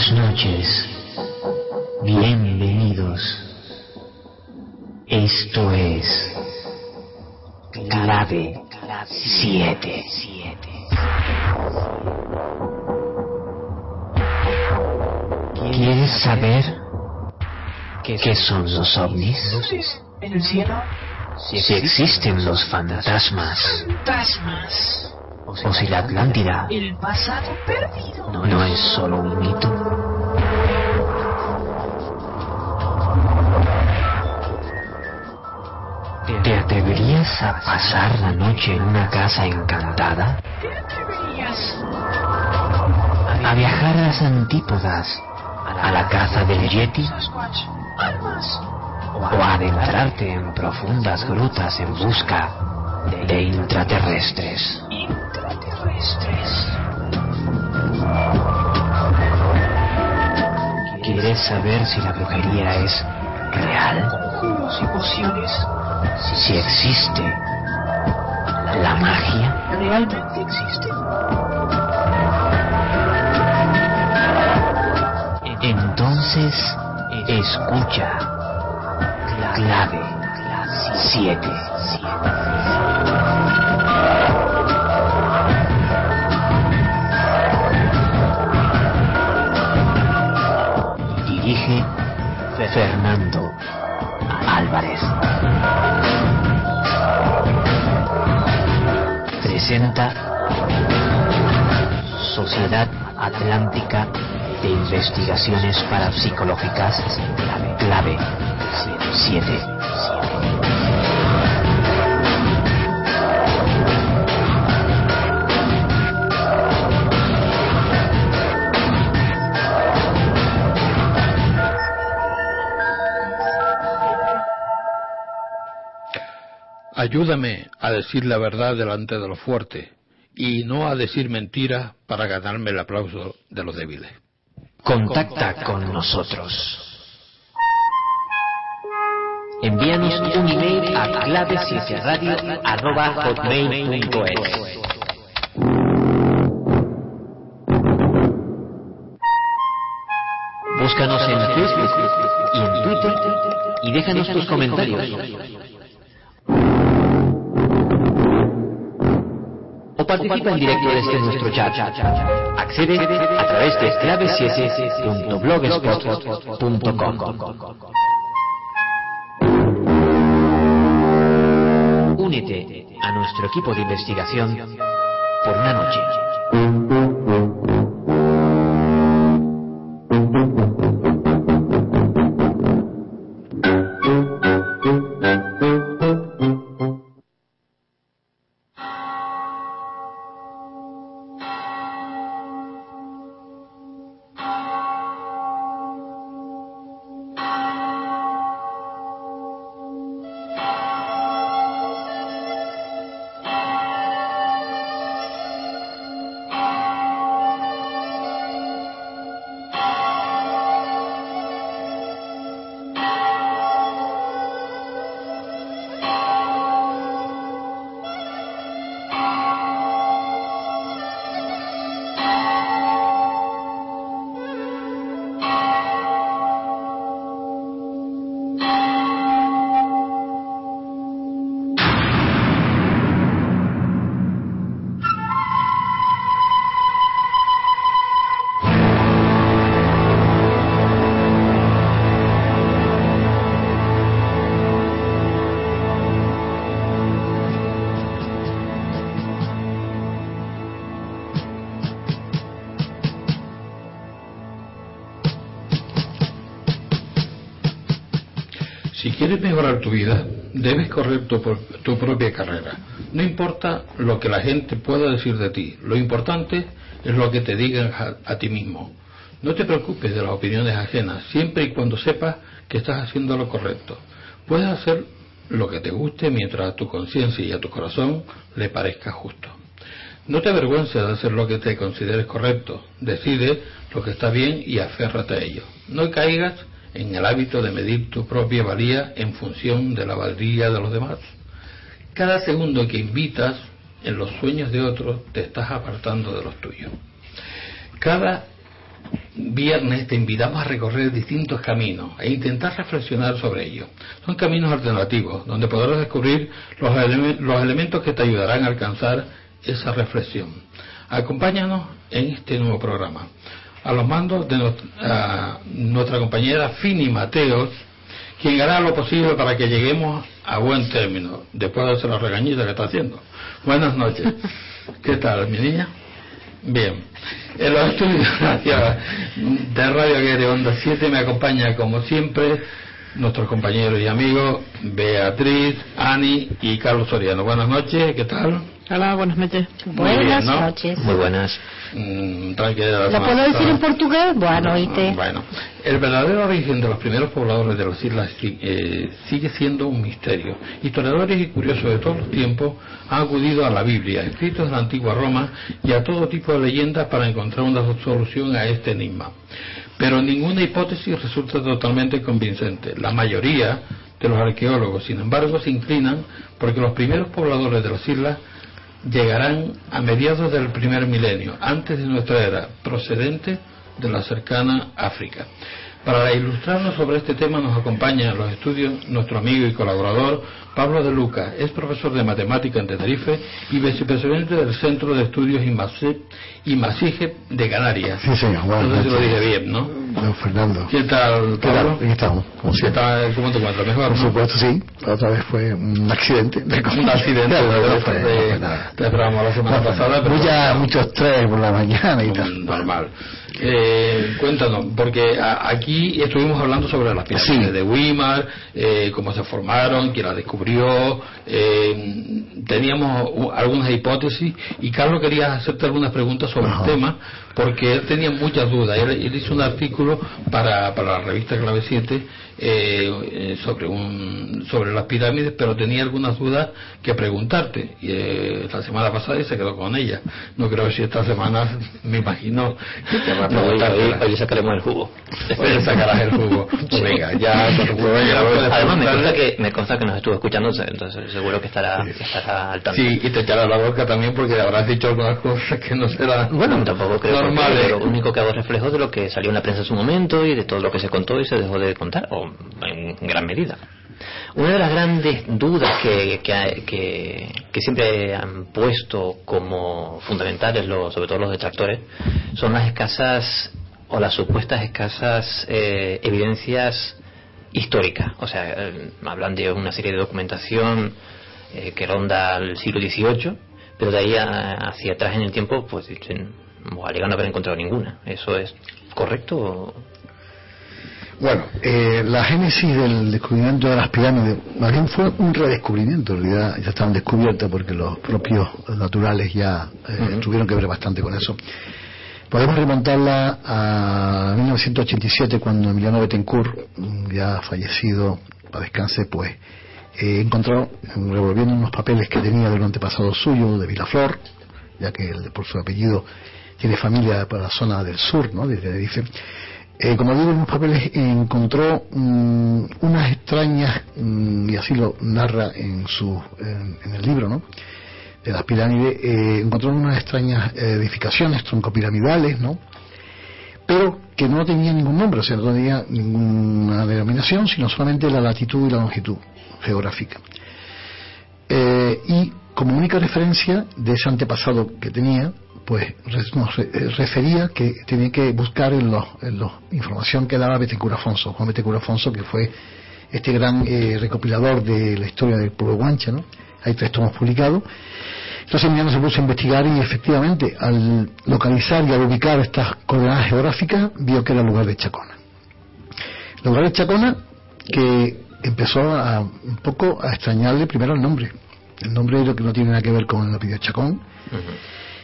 Buenas noches. Bienvenidos. Esto es Clave 7. ¿Quieres saber qué son los ovnis? en el cielo. Si existen los fantasmas Fantasmas. O si la Atlántida El pasado perdido. no es solo un mito. ¿Te atreverías a pasar la noche en una casa encantada? ¿Te atreverías? ¿A viajar a las antípodas? ¿A la caza del Yeti? ¿O a adentrarte en profundas grutas en busca de intraterrestres? Intraterrestres. ¿Quieres saber si la brujería es real? Conjuros y pociones. Si existe la magia? ¿Realmente existen? Entonces, escucha. Clave 7. Fernando Álvarez. Presenta Sociedad Atlántica de Investigaciones Parapsicológicas Clave 7. Ayúdame a decir la verdad delante de los fuertes y no a decir mentiras para ganarme el aplauso de los débiles. Contacta con nosotros. Envíanos un email a clave Búscanos en Facebook y en Twitter y déjanos tus comentarios. Participa en directo desde nuestro chat. Accede a través de clavesiese.blogspot.com. Únete a nuestro equipo de investigación por una noche. Quieres mejorar tu vida, debes correr tu, pro- tu propia carrera. No importa lo que la gente pueda decir de ti, lo importante es lo que te digan a, a ti mismo. No te preocupes de las opiniones ajenas, siempre y cuando sepas que estás haciendo lo correcto. Puedes hacer lo que te guste mientras a tu conciencia y a tu corazón le parezca justo. No te avergüences de hacer lo que te consideres correcto. Decide lo que está bien y aférrate a ello. No caigas en el hábito de medir tu propia valía en función de la valía de los demás. Cada segundo que invitas en los sueños de otros te estás apartando de los tuyos. Cada viernes te invitamos a recorrer distintos caminos e intentar reflexionar sobre ellos. Son caminos alternativos donde podrás descubrir los, los elementos que te ayudarán a alcanzar esa reflexión. Acompáñanos en este nuevo programa. A los mandos de nuestra, compañera Fini Mateos, quien hará lo posible para que lleguemos a buen término, después de hacer la regañita que está haciendo. Buenas noches. ¿Qué tal, mi niña? Bien. En los estudios de Radio Aguirre Onda 7 me acompaña, como siempre, nuestros compañeros y amigos Beatriz, Ani y Carlos Soriano. Buenas noches, ¿qué tal? Hola, buenas noches. buenas noches. Muy buenas. Mm, ¿Lo puedo decir en portugués? Bueno, oíste. Bueno, el verdadero origen de los primeros pobladores de las islas eh, sigue siendo un misterio. Historiadores y curiosos de todos los tiempos han acudido a la Biblia, escritos de la antigua Roma y a todo tipo de leyendas para encontrar una solución a este enigma. Pero ninguna hipótesis resulta totalmente convincente. La mayoría de los arqueólogos, sin embargo, se inclinan porque los primeros pobladores de las islas llegarán a mediados del primer milenio, antes de nuestra era, procedente de la cercana África. Para ilustrarnos sobre este tema nos acompaña en los estudios nuestro amigo y colaborador Pablo de Luca. Es profesor de matemática en Tenerife y vicepresidente del Centro de Estudios Masije de Canarias. Sí, señor. Bueno, no sé si lo dije bien, ¿no? Don Fernando. ¿Qué tal, Pablo? Aquí estamos. ¿Cómo, ¿Qué tal, ¿Cómo te encuentras? ¿Mejor? Por supuesto, sí. La otra vez fue un accidente. un accidente de, de, de, la semana pasada. Pero Mucha, mucho estrés por la mañana y tal. Normal. Eh, cuéntanos, porque aquí estuvimos hablando sobre las pirámides de Weimar, eh, cómo se formaron, quién las descubrió, eh, teníamos algunas hipótesis. Y Carlos quería hacerte algunas preguntas sobre el tema porque él tenía muchas dudas. Él, hizo un artículo para, para la revista Clave 7 eh, sobre, un, sobre las pirámides, pero tenía algunas dudas que preguntarte. Y, eh, la semana pasada y se quedó con ella. No creo si esta semana me imagino que te va a preguntar. hoy, sacaremos el jugo. Hoy sacarás el jugo. Pues venga, ya. Además, me consta, que, me consta que nos estuvo escuchando, entonces seguro que estará, que estará al tanto. Sí, y te echará la boca también porque habrás dicho algunas cosas que no serán. Bueno, tampoco creo. Normales. Lo único que hago reflejo de lo que salió en la prensa en su momento y de todo lo que se contó y se dejó de contar. O en gran medida. Una de las grandes dudas que, que, siempre han puesto como fundamentales, sobre todo los detractores, son las escasas o las supuestas escasas eh, evidencias históricas. O sea, eh, hablan de una serie de documentación eh, que ronda el siglo XVIII, pero de ahí hacia atrás en el tiempo, pues dicen, alegando no haber encontrado ninguna. ¿Eso es correcto? Bueno, eh, la génesis del descubrimiento de las pirámides, más bien fue un redescubrimiento, en realidad ya estaban descubiertas porque los propios naturales ya eh, tuvieron que ver bastante con eso. Podemos remontarla a 1987 cuando Emiliano Betancourt, ya fallecido, para descanse, pues eh, encontró, revolviendo unos papeles que tenía del antepasado suyo, de Vilaflor, ya que por su apellido tiene familia para la zona del sur, ¿no? de Tenerife, eh, como digo, en los papeles encontró mm, unas extrañas, mm, y así lo narra en, su, en, el libro, ¿no? de las pirámides, eh, encontró unas extrañas edificaciones troncopiramidales, ¿no? pero que no tenían ningún nombre, o sea, no tenía ninguna denominación, sino solamente la latitud y la longitud geográfica. Eh, y como única referencia de ese antepasado que tenía, pues nos eh, refería que tenía que buscar en la información que daba Betecura Afonso, Juan Betecura Afonso, que fue este gran eh, recopilador de la historia del pueblo guancha, ¿no? Hay tres tomos publicados. Entonces Emiliano se puso a investigar y efectivamente al localizar y al ubicar estas coordenadas geográficas vio que era el lugar de Chacona. El lugar de Chacona que empezó a, un poco a extrañarle primero el nombre. El nombre lo que no tiene nada que ver con el apellido Chacón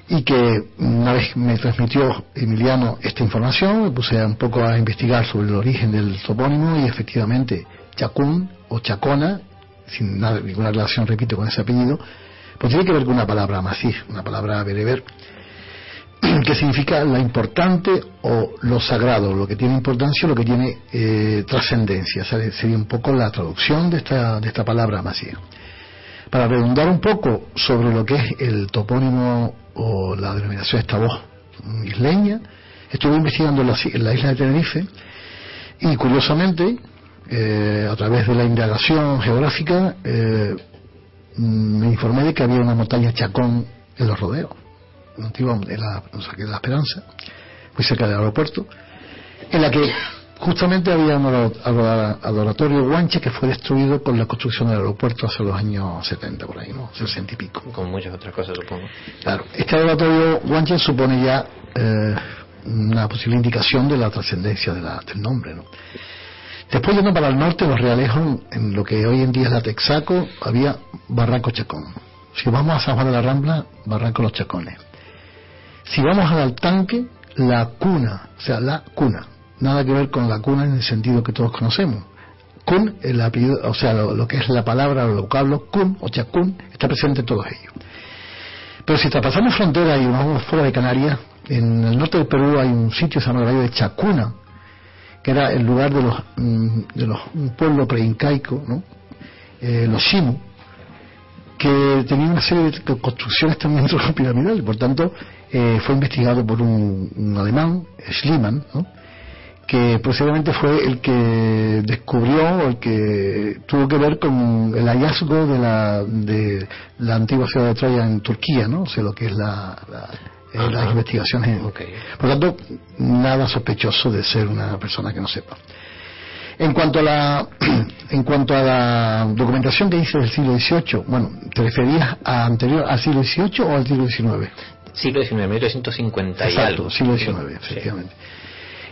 y que una vez me transmitió Emiliano esta información, me puse un poco a investigar sobre el origen del topónimo y efectivamente Chacún o Chacona, sin nada, ninguna relación, repito, con ese apellido, pues tiene que ver con una palabra masí, una palabra bereber, que significa la importante o lo sagrado, lo que tiene importancia o lo que tiene eh, trascendencia. sería un poco la traducción de esta, de esta palabra masí. Para redundar un poco sobre lo que es el topónimo o la denominación esta voz isleña, estuve investigando en la, en la isla de Tenerife y curiosamente, eh, a través de la indagación geográfica, eh, mm, me informé de que había una montaña Chacón en los rodeos, de la, de la Esperanza, muy cerca del aeropuerto, en la que justamente había un ado- ado- adoratorio guanche que fue destruido con la construcción del aeropuerto hace los años 70 por ahí, ¿no? 60 y pico. Con muchas otras cosas, supongo. Claro, este adoratorio guanche supone ya eh, una posible indicación de la trascendencia de del nombre, ¿no? Después yendo para el norte, los realejos, en lo que hoy en día es la Texaco, había Barranco Chacón. Si vamos a San Juan de la Rambla, Barranco Los Chacones. Si vamos al Altanque, la cuna, o sea, la cuna. Nada que ver con la cuna en el sentido que todos conocemos. Kun, el apellido, o sea, lo, que es la palabra o el vocablo kun o chacún, está presente en todos ellos. Pero si traspasamos frontera y vamos fuera de Canarias, en el norte del Perú hay un sitio que se llama el Valle de Chacuna, que era el lugar de los, mm, de los un pueblo preincaico, ¿no? Eh, los Shimu, que tenía una serie de co- construcciones también piramidales, por tanto eh, fue investigado por un, un alemán, Schliemann, ¿no? Que posiblemente fue el que descubrió o el que tuvo que ver con el hallazgo de la, de la antigua ciudad de Troya en Turquía, ¿no? O sea, lo que es la, la- eh, las investigaciones. Por lo tanto, nada sospechoso de ser una persona que no sepa. En cuanto a la, en cuanto a la documentación que dice del siglo XVIII, bueno, ¿te referías a anterior al siglo XVIII o al siglo XIX? Siglo XIX, 1850 y Exacto, algo. siglo XIX, Sí. efectivamente.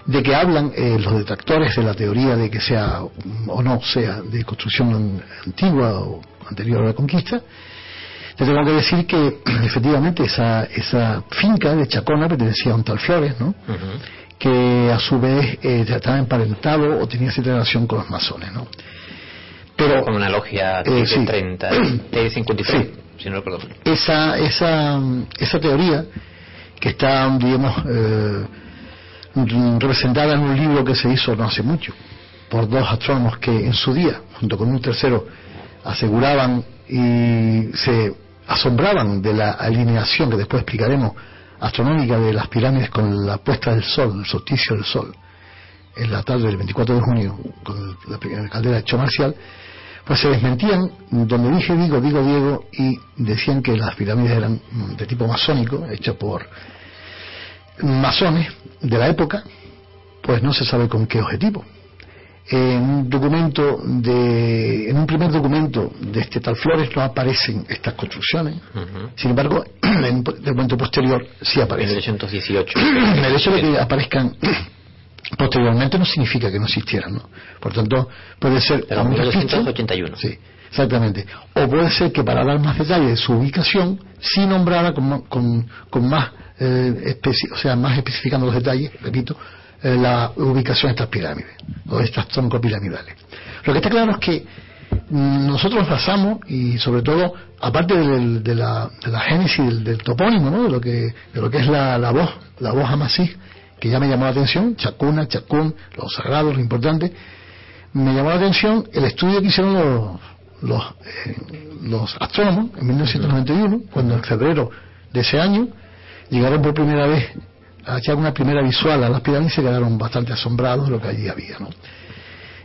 De que hablan eh, los detractores de la teoría de que sea o no sea de construcción antigua o anterior a la conquista, te tengo que decir que efectivamente esa, esa finca de Chacona pertenecía a un tal Flores, ¿no? Que a su vez eh, estaba emparentado o tenía cierta relación con los masones, ¿no? Pero Con una logia Eh, de sí. 30, de 53, Sí. si no recuerdo esa, esa, esa teoría que está, digamos, eh, representada en un libro que se hizo no hace mucho por dos astrónomos que en su día, junto con un tercero, aseguraban y se asombraban de la alineación que después explicaremos astronómica de las pirámides con la puesta del sol, el solsticio del sol, en la tarde del 24 de junio, con la caldera de hecho marcial, pues se desmentían donde dije digo, digo Diego y decían que las pirámides eran de tipo masónico, hechas por masones de la época, pues no se sabe con qué objetivo. En un documento de, en un primer documento de este tal Flores no aparecen estas construcciones, sin embargo, en un documento posterior sí aparecen. 1818. El hecho de que aparezcan posteriormente no significa que no existieran, ¿no? Por tanto, puede ser Pero a muchas 1981. Sí, exactamente. O puede ser que para dar más detalles de su ubicación, sí nombrada con, con, con más, eh, o sea, más especificando los detalles, repito, eh, la ubicación de estas pirámides, o de estas troncopiramidales. Lo que está claro es que mm, nosotros nos basamos, y sobre todo, aparte de, la, génesis del, topónimo, ¿no? de, lo que, lo que es la, voz, la voz amasí, que ya me llamó la atención, Chacuna, Chacún, los sagrados, lo importante, me llamó la atención el estudio que hicieron los, los, eh, los astrónomos en 1991, cuando en febrero de ese año llegaron por primera vez a echar una primera visual a las pirámides y se quedaron bastante asombrados de lo que allí había. ¿no?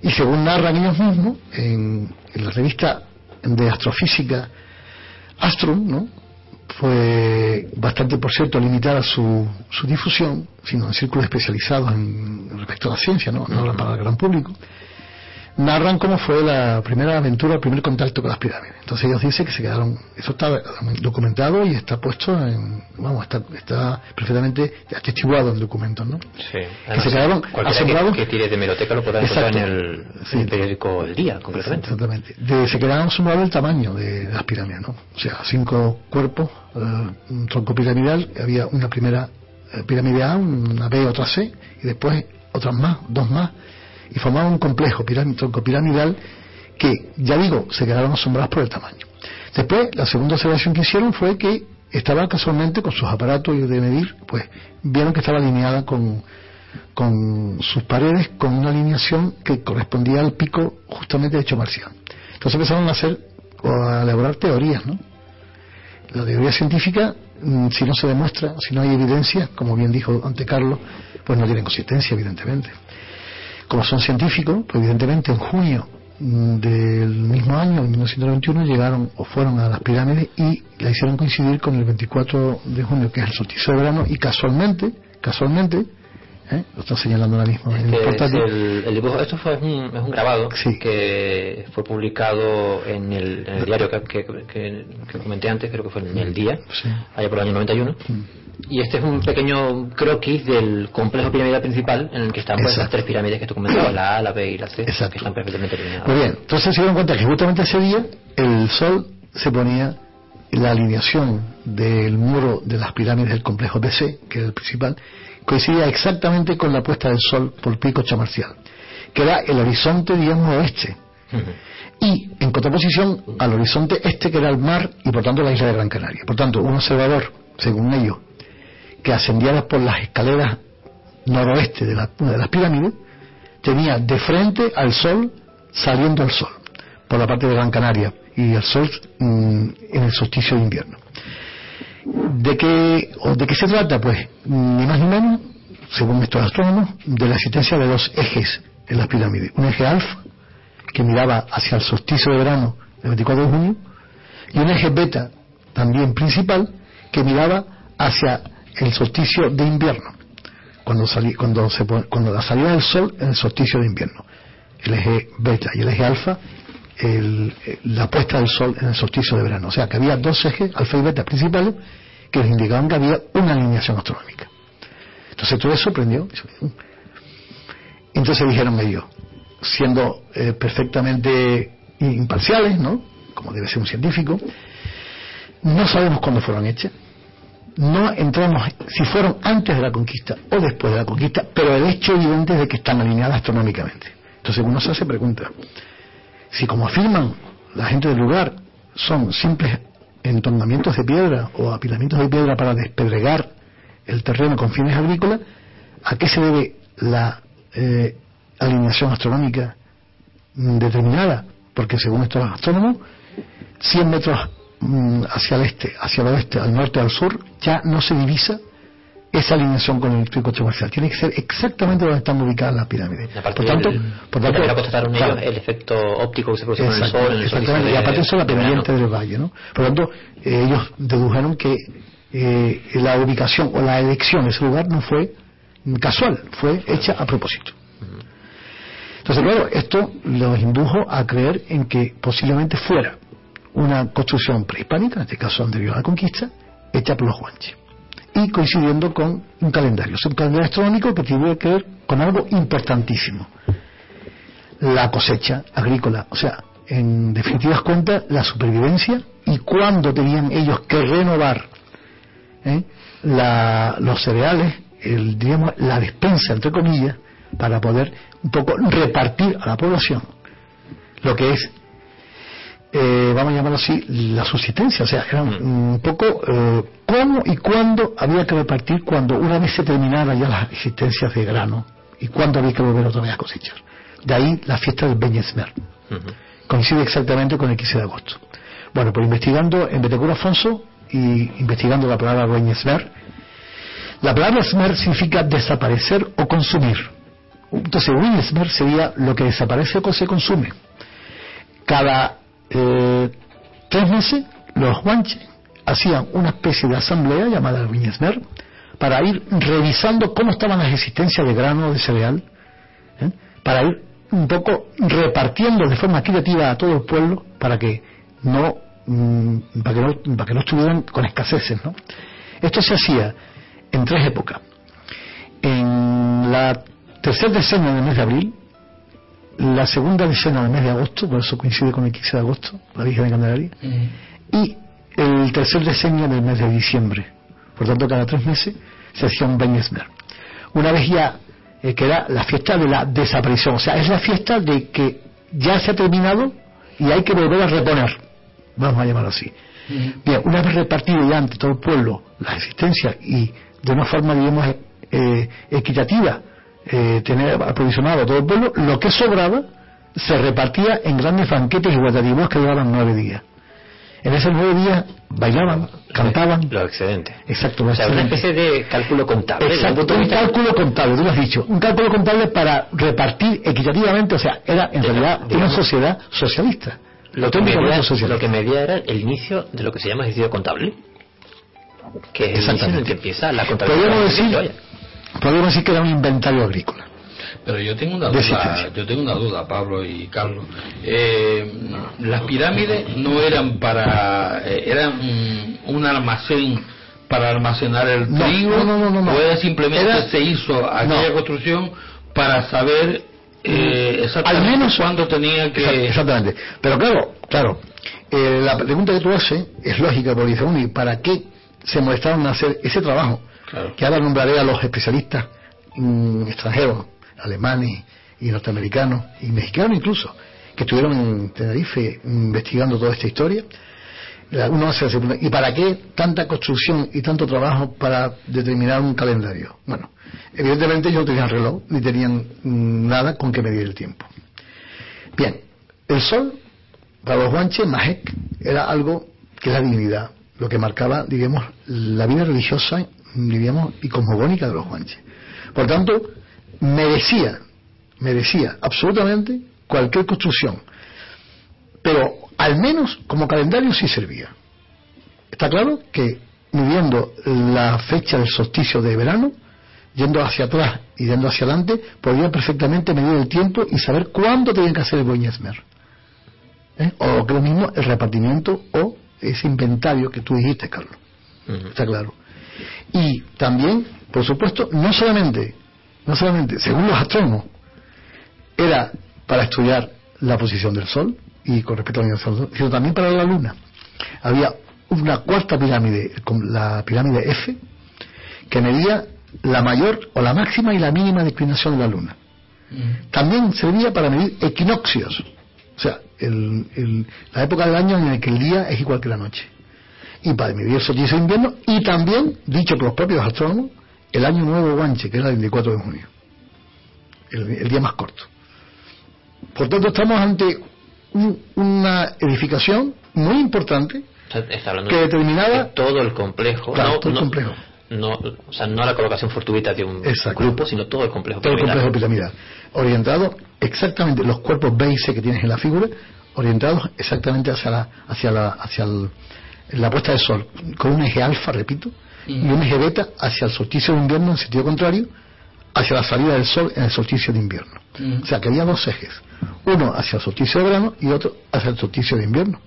Y según narran ellos mismos, en, la revista de astrofísica Astrum, ¿no? fue bastante, por cierto, limitada su, su difusión, sino en círculos especializados en, respecto a la ciencia, no, no para el gran público, narran cómo fue la primera aventura, el primer contacto con las pirámides. Entonces ellos dicen que se quedaron, eso está documentado y está puesto en, vamos, está, está perfectamente atestiguado en documentos, ¿no? Sí. Que se quedaron asombrados. que, que tire de meroteca lo podrá encontrar en el, Sí. en el periódico El Día, concretamente. Exactamente. De- se quedaron asombrados del tamaño de, de las pirámides, ¿no? O sea, cinco cuerpos, eh, un tronco piramidal, había una primera eh, pirámide A, una B, otra C, y después otras más, dos más, y formaban un complejo piramidal que, ya digo, se quedaron asombrados por el tamaño. Después, la segunda observación que hicieron fue que estaba casualmente con sus aparatos de medir, pues vieron que estaba alineada con, con sus paredes con una alineación que correspondía al pico justamente de hecho marcial. Entonces empezaron a hacer o a elaborar teorías, ¿no? La teoría científica mm, si no se demuestra, si no hay evidencia, como bien dijo ante Carlos, pues no tienen consistencia, evidentemente. Como son científicos, pues evidentemente en junio mm, del mismo año, en 1991, llegaron o fueron a las pirámides y la hicieron coincidir con el 24 de junio, que es el solsticio de verano, y casualmente, casualmente, ¿eh? lo está señalando ahora mismo en el portátil, el, el dibujo, esto fue un, es un grabado Sí. que fue publicado en el, en el diario que, que, que- que comenté antes, creo que fue en el día, Sí. allá por el año 91. Y este es un pequeño croquis del complejo piramidal principal en el que están pues, las tres pirámides que tú comentabas, la A, la B y la C, Exacto. que están perfectamente alineadas. Muy bien, entonces se dieron cuenta que justamente ese día el sol se ponía la alineación del muro de las pirámides del complejo BC, que era el principal, coincidía exactamente con la puesta del sol por Pico Chamarcial, que era el horizonte, digamos, oeste. Y en contraposición al horizonte este, que era el mar y por tanto la isla de Gran Canaria. Por tanto, un observador, según ellos, que por las escaleras noroeste de la, de las pirámides, tenía de frente al sol saliendo el sol por la parte de Gran Canaria y el sol mm, en el solsticio de invierno. ¿De qué, ¿De qué se trata? Pues ni más ni menos, según estos astrónomos, de la existencia de dos ejes en las pirámides. Un eje alfa, que miraba hacia el solsticio de verano del 24 de junio, y un eje beta, también principal, que miraba hacia el solsticio de invierno, cuando, salí- cuando, se, cuando la salida del sol en el solsticio de invierno. El eje beta y el eje alfa, el- eh, la puesta del sol en el solsticio de verano. O sea que había dos ejes, alfa y beta principales, que les indicaban que había una alineación astronómica. Entonces todo eso sorprendió. Entonces dijeron ellos, siendo eh, perfectamente imparciales, ¿no? Como debe ser un científico, no sabemos cuándo fueron hechas, no entramos si fueron antes de la conquista o después de la conquista, pero el hecho evidente es de que están alineadas astronómicamente. Entonces uno se hace pregunta, si como afirman la gente del lugar son simples entornamientos de piedra o apilamientos de piedra para despedregar el terreno con fines agrícolas, ¿a qué se debe la eh, alineación astronómica determinada? Porque según estos astrónomos, 100 metros hacia el este, hacia el oeste, al norte, al sur, ya no se divisa esa alineación con el pico comercial. Tiene que ser exactamente donde están ubicadas las pirámides. Por tanto, del- por tanto constataron claro, ellos el efecto óptico que se produce con el sol en el exactamente, y aparte eso la pendiente del valle, ¿no? Por lo tanto, eh, ellos dedujeron que eh, la ubicación o la elección de ese lugar no fue casual, fue hecha a propósito. Entonces, claro, esto los indujo a creer en que posiblemente fuera una construcción prehispánica, en este caso anterior a la conquista, hecha por los guanches. Y coincidiendo con un calendario, es un calendario astronómico que tiene que ver con algo importantísimo la cosecha agrícola, o sea, en definitivas cuentas, la supervivencia y cuándo tenían ellos que renovar ¿eh? la- los cereales, el, digamos, la despensa, entre comillas, para poder un poco repartir a la población lo que es, eh, vamos a llamarlo así, la subsistencia, o sea, era un, un poco eh, cómo y cuándo había que repartir cuando una vez se terminaran ya las existencias de grano y cuándo había que volver otra vez a cosechar. De ahí la fiesta del Beñesmer. Ujú. Coincide exactamente con el 15 de agosto. Bueno, pues investigando en Betecura Afonso y investigando la palabra Beñesmer, la palabra Smer significa desaparecer o consumir. Entonces, Beñesmer sería lo que desaparece o se consume. Cada eh, tres meses, los guanches hacían una especie de asamblea llamada Beñesmer para ir revisando cómo estaban las existencias de grano, de cereal, ¿eh? para ir un poco repartiendo de forma equitativa a todo el pueblo para que no mm, para que no, para que no estuvieran con escaseces ¿no? esto se hacía en tres épocas en la tercera decena del mes de abril la segunda decena del mes de agosto por eso coincide con el 15 de agosto la Virgen de Candelaria y el tercer decenio del mes de diciembre. Por tanto, cada tres meses se hacía un Beñesmer. Una vez ya, eh, que era la fiesta de la desaparición, o sea, es la fiesta de que ya se ha terminado y hay que volver a reponer, vamos a llamarlo así. Bien, una vez repartido ya ante todo el pueblo las existencias y de una forma, digamos, eh, equitativa, eh, tener aprovisionado a todo el pueblo, lo que sobraba se repartía en grandes banquetes y guardativos que duraban nueve días En ese nueve días bailaban, cantaban. Los excedentes. Exacto, O los sea, una especie de cálculo contable. Exacto, un cálculo contable, tú lo has dicho, un cálculo contable para repartir equitativamente, o sea, era en realidad una digamos, sociedad socialista. Lo que, medía, socialista. lo que medía era el inicio de lo que se llama ejercicio contable. Que es el inicio en el Exactamente. que empieza la contabilidad. Podríamos decir, Podríamos decir que era un inventario agrícola. Pero yo tengo una duda, yo tengo una duda, Pablo y Carlos. Eh, las pirámides no eran para, eh, eran mm, un almacén para almacenar el trigo, no, no, no, o era simplemente Era- se hizo aquella construcción para saber eh, exactamente Al menos- cuándo tenía que Exact- Exactamente. Pero claro, claro, eh, la pregunta que tú haces es lógica, porque bueno, ¿y para qué se molestaron en hacer ese trabajo? Que ahora nombraré a los especialistas mm, extranjeros, alemanes y norteamericanos, y mexicanos incluso, que estuvieron en Tenerife investigando toda esta historia. Uno hace ¿y para qué tanta construcción y tanto trabajo para determinar un calendario? Bueno, evidentemente ellos no tenían reloj, ni tenían mm, nada con que medir el tiempo. Bien, el sol para los guanches, Mahek, era algo que es la divinidad, lo que marcaba, digamos, la vida religiosa, diríamos, y cosmogónica de los guanches. Por tanto, merecía, merecía absolutamente cualquier construcción, pero al menos como calendario sí servía. Está claro que midiendo la fecha del solsticio de verano, yendo hacia atrás y yendo hacia adelante, podían perfectamente medir el tiempo y saber cuándo tenían que hacer el Boñesmer. ¿Eh? O que lo mismo, el repartimiento o ese inventario que tú dijiste, Carlos. Está claro. Y también, por supuesto, no solamente, no solamente, según los astrónomos, era para estudiar la posición del Sol y con respecto a la Sol, sino también para la Luna. Había una cuarta pirámide, la pirámide F, que medía la mayor o la máxima y la mínima declinación de la Luna. También servía para medir equinoccios, o sea, el- el- la época del año en el que el día es igual que la noche. Y para el solsticio de invierno, y también, dicho por los propios astrónomos, el año nuevo guanche, que era el 24 de junio, el, el día más corto. Por tanto, estamos ante un- una edificación muy importante está hablando que de- determinaba de todo el complejo. Claro, no, todo el no- complejo. No, o sea, no la colocación fortuita de un Exacto. grupo, sino todo el complejo. todo el piramidal. complejo piramidal, orientado exactamente los cuerpos B y C que tienes en la figura, orientados exactamente hacia la hacia la hacia el- la puesta del sol, con un eje alfa, repito, y un eje beta hacia el solsticio de invierno en sentido contrario, hacia la salida del sol en el solsticio de invierno. O sea que había dos ejes, uno hacia el solsticio de verano y otro hacia el solsticio de invierno.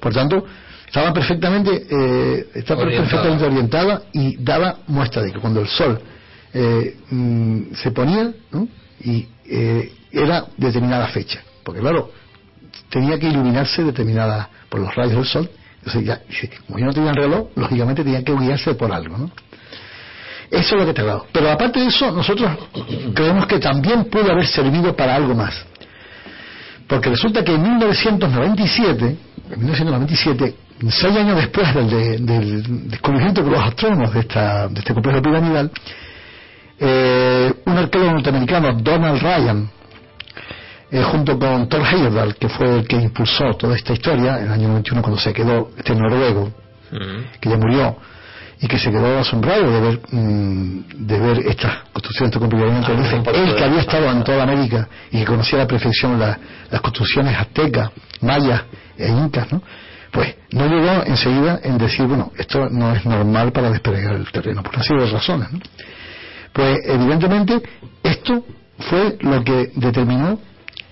Por tanto, estaba perfectamente, eh, estaba Orientada. perfectamente orientada y daba muestra de que cuando el sol eh, mm, se ponía ¿no? y eh, era determinada fecha, porque claro, tenía que iluminarse determinada por los rayos del sol, entonces ya, dice, como ya no tenían reloj, lógicamente tenían que guiarse por algo, ¿no? Eso es lo que te hablado. Pero aparte de eso, nosotros creemos que también pudo haber servido para algo más. Porque resulta que en 1997, en 1997, seis años después del, de- del descubrimiento por los astrónomos de, esta, de este complejo piramidal, eh, un arqueólogo norteamericano, Donald Ryan, eh, junto con Thor Heyerdahl, que fue el que impulsó toda esta historia, en el año 91 cuando se quedó este noruego, Ujú. que ya murió y que se quedó asombrado de ver mm, de ver estas construcciones de complemento Ah, él que había estado en toda América y que conocía a la perfección la- las construcciones aztecas, mayas e incas, ¿no? pues no llegó enseguida en decir, bueno, esto no es normal para despegar el terreno, por una serie de razones. ¿no? Pues evidentemente esto fue lo que determinó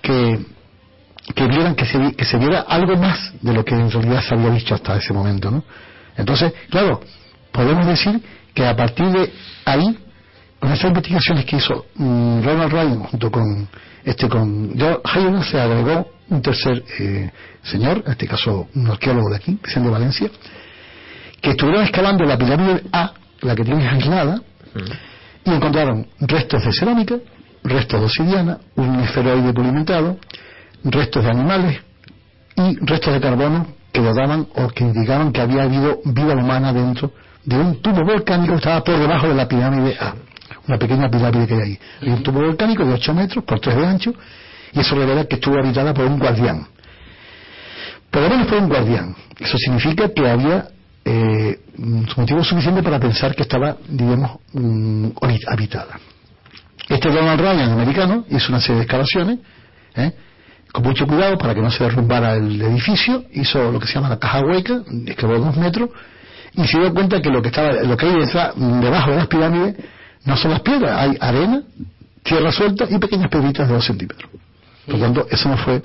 que que vieran que se, que se viera algo más de lo que en realidad se había visto hasta ese momento, ¿no? Entonces, claro, podemos decir que a partir de ahí, con esas investigaciones que hizo mm, Ronald Ryan junto con este con Hayden, se agregó un tercer eh, señor, en este caso un arqueólogo de aquí, Vicente Valencia, que estuvieron excavando la pirámide A, la que tienes aislada, y encontraron restos de cerámica, restos de obsidiana, un esferoide pulimentado, restos de animales y restos de carbono que daban o que indicaban que había habido vida humana dentro de un tubo volcánico que estaba por debajo de la pirámide A, una pequeña pirámide que hay ahí. Hay un tubo volcánico de 8 metros por 3 de ancho y eso revela que estuvo habitada por un guardián. por lo menos fue un guardián. Eso significa que había eh, motivo suficiente para pensar que estaba, digamos, mm, habitada. Este Donald Ryan, americano, hizo una serie de excavaciones, ¿eh? con mucho cuidado para que no se derrumbara el edificio, hizo lo que se llama la caja hueca, excavó dos metros, y se dio cuenta que lo que estaba, lo que hay debajo de las pirámides no son las piedras, hay arena, tierra suelta y pequeñas piedritas de dos centímetros. Por lo tanto, eso no fue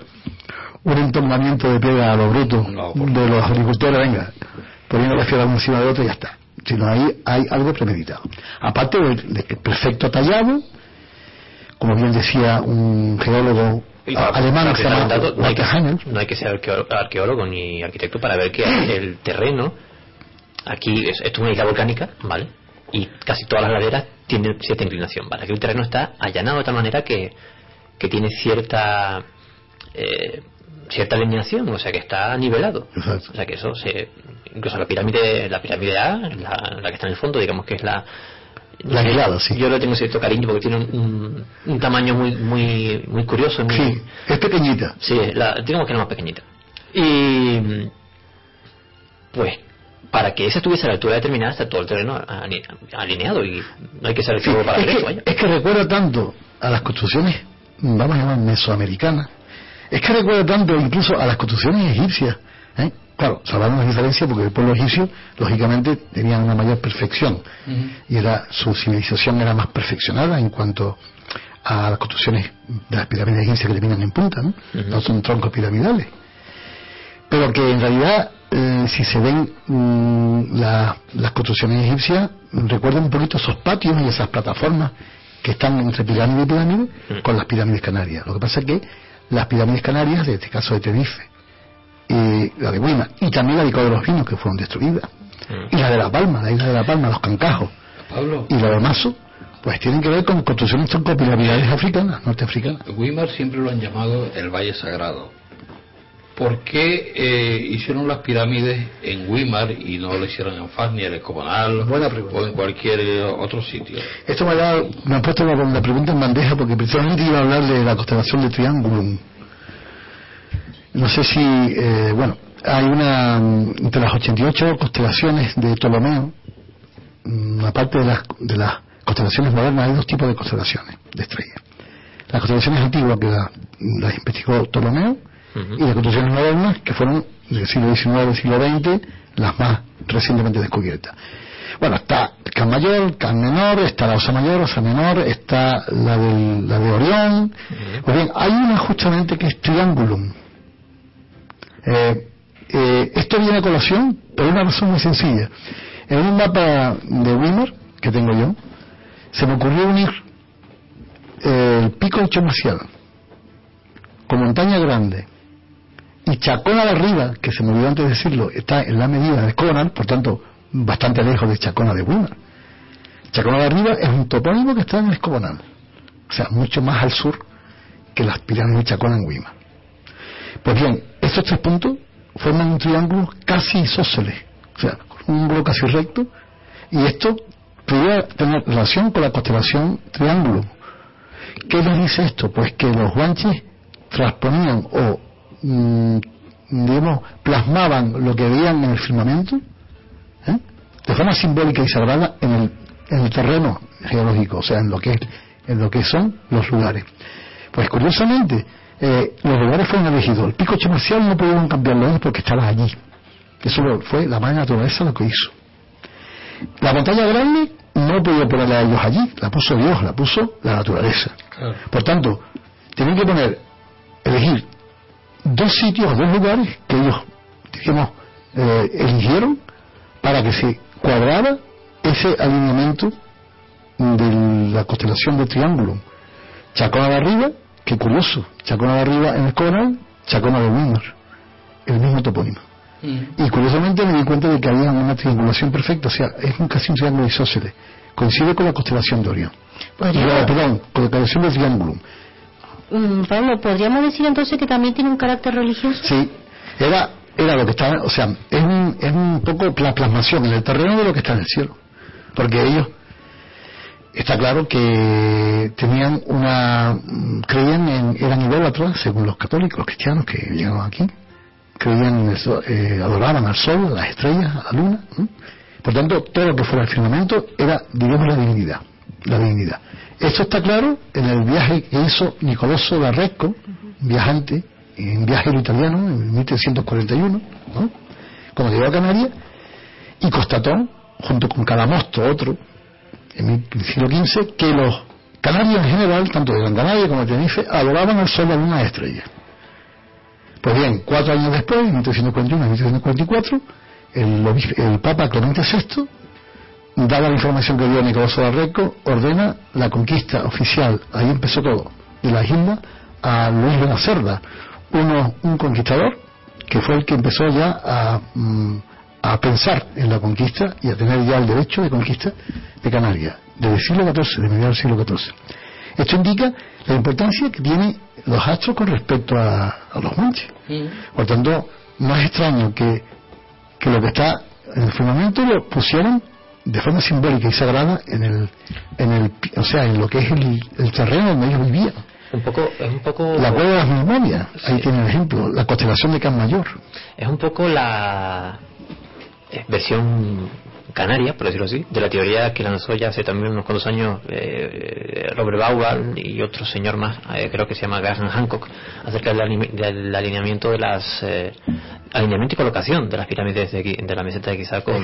un entornamiento de piedra a lo bruto de los agricultores, venga, poniendo la piedra encima de otra y ya está. Sino ahí hay algo premeditado. Aparte del perfecto tallado, como bien decía un geólogo alemán que se llama no, hay que, no hay que ser arqueólogo ni arquitecto para ver que el terreno aquí es, esto es una isla volcánica, ¿vale? Y casi todas las laderas tienen cierta inclinación, ¿vale? Aquí el terreno está allanado de tal manera que, que tiene cierta eh, cierta alineación, o sea que está nivelado. O sea que eso se, incluso la pirámide, la pirámide A, la, que está en el fondo, digamos que es la la sí. Yo le tengo cierto cariño porque tiene un, un, tamaño muy muy muy curioso. sí, es pequeñita. Sí, la, digamos que es la más pequeñita. Y pues para que esa estuviese a la altura determinada está todo el terreno alineado y no hay que ser el para es eso. Que, es que recuerda tanto a las construcciones, vamos a llamar mesoamericanas, es que recuerda tanto incluso a las construcciones egipcias. ¿eh? Claro, salvando las diferencias porque el pueblo egipcio, lógicamente, tenía una mayor perfección y era su civilización era más perfeccionada en cuanto a las construcciones de las pirámides egipcias que terminan en punta, ¿no? no son troncos piramidales. Pero que en realidad, eh, si se ven mm, las construcciones egipcias, recuerdan un poquito esos patios y esas plataformas que están entre pirámide y pirámide con las pirámides canarias. Lo que pasa es que las pirámides canarias, en este caso de Tenerife, y la de Guima, y también la de Cabo de los Vinos, que fueron destruidas, mm. y la de La Palma, la isla de La Palma, los Cancajos, y la de Mazo, pues tienen que ver con construcciones troncopiramidales africanas, norteafricanas. Weimar siempre lo han llamado el Valle Sagrado. ¿Por qué eh, hicieron las pirámides en Weimar y no lo hicieron en Faz ni en Escobanal o en cualquier eh, otro sitio? Esto me ha, me ha puesto la, la, pregunta en bandeja porque precisamente iba a hablar de la constelación de Triangulum. No sé si, eh, bueno, hay una, entre las 88 constelaciones de Ptolomeo, mm, aparte de las, de las constelaciones modernas, hay dos tipos de constelaciones de estrellas. Las constelaciones antiguas que las investigó Ptolomeo y las construcciones modernas que fueron del siglo XIX del siglo XX las más recientemente descubiertas. Bueno, está Can Mayor, Can Menor, está la Osa Mayor, Osa Menor, está la, del, la de Orión. Pues bien, hay una justamente que es Triangulum. Eh, eh, esto viene a colación por una razón muy sencilla. En un mapa de Wimmer que tengo yo, se me ocurrió unir el pico de Chomarcial con montaña grande y Chacona de arriba, que se me olvidó antes de decirlo, está en la medida de Conan, por tanto, bastante lejos de Chacona de Weimar. Chacona de arriba es un topónimo que está en Escobanal, o sea, mucho más al sur que las pirámides de Chacona en Weimar. Pues bien, estos tres puntos forman un triángulo casi isósceles, o sea, un ángulo casi recto, y esto podría tener relación con la constelación triángulo. ¿Qué nos dice esto? Pues que los guanches transponían o Mm, digamos, plasmaban lo que veían en el firmamento, ¿eh? de forma simbólica y sagrada en el, en el terreno geológico, o sea, en lo que en lo que son los lugares. Pues curiosamente, eh, los lugares fueron elegidos. El pico comercial no pudieron cambiarlo porque estaba allí. Eso fue la madre naturaleza lo que hizo. La montaña grande no podía ponerla a ellos allí, la puso Dios, la puso la naturaleza. Por tanto, tienen que poner, elegir dos sitios, dos lugares que ellos, digamos, eh, eligieron para que se cuadrara ese alineamiento de la constelación del triángulo. Chacona de arriba, qué curioso, Chacona de arriba en el coral, Chacona de Wimmer, el mismo topónimo. Mm. Y curiosamente me di cuenta de que había una triangulación perfecta, o sea, es un, casi un triángulo isósceles. Coincide con la constelación de Orión. perdón, con la constelación del triángulo. Mm, Pablo, ¿podríamos decir entonces que también tiene un carácter religioso? Sí, era, era lo que estaba, o sea, es un, es un poco la plasmación en el terreno de lo que está en el cielo. Porque ellos, está claro que tenían una, creían en, eran idólatras, según los católicos, los cristianos que llegaban aquí, creían en el sol, eh, adoraban al sol, a las estrellas, a la luna. ¿no? Por tanto, todo lo que fuera el firmamento era, digamos, la divinidad. La divinidad. Esto está claro en el viaje que hizo Nicoloso Barresco, viajante, en viaje italiano, en 1341, ¿no? cuando llegó a Canarias, y constató, junto con Cadamosto, otro, en el siglo XV, que los canarios en general, tanto de Gran Canaria como de Tenerife, adoraban al sol, la luna y a las estrellas. Pues bien, cuatro años después, en 1341 y 1344, el, el Papa Clemente VI, dada la información que dio Nicolás Barreco, ordena la conquista oficial, ahí empezó todo, de la isla a Luis de la Cerda, uno, un conquistador que fue el que empezó ya a, mm, a pensar en la conquista y a tener ya el derecho de conquista de Canarias, desde el siglo XIV, de mediados del siglo XIV. Esto indica la importancia que tienen los astros con respecto a, a los manches. Por tanto, no es extraño que, que lo que está en el firmamento lo pusieron de forma simbólica y sagrada en el, en el, o sea, en lo que es el, el terreno donde ellos vivían. Un poco, es un poco, La cueva de las memorias, ahí tiene el ejemplo, la constelación de Can Mayor. es un poco la versión canaria, por decirlo así, de la teoría que lanzó ya hace también unos cuantos años eh, Robert Vaughan y otro señor más, eh, creo que se llama Graham Hancock, acerca del, aline- del alineamiento de las eh, alineamiento y colocación de las pirámides de, de la meseta de Giza con,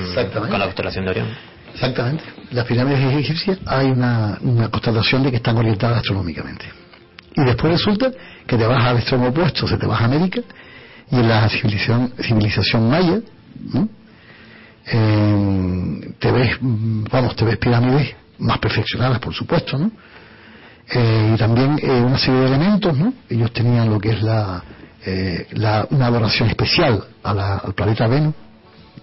con la constelación de Orión. Exactamente. Las pirámides egipcias hay una, una constatación de que están orientadas astronómicamente. Y después resulta que te vas al extremo opuesto, se te vas a América, y en la civilización, civilización maya, ¿no? Eh, te ves, vamos, te ves pirámides más perfeccionadas, por supuesto, ¿no? Eh, y también eh, una serie de elementos, ¿no? Ellos tenían lo que es la, eh, la- una adoración especial a la- al planeta Venus,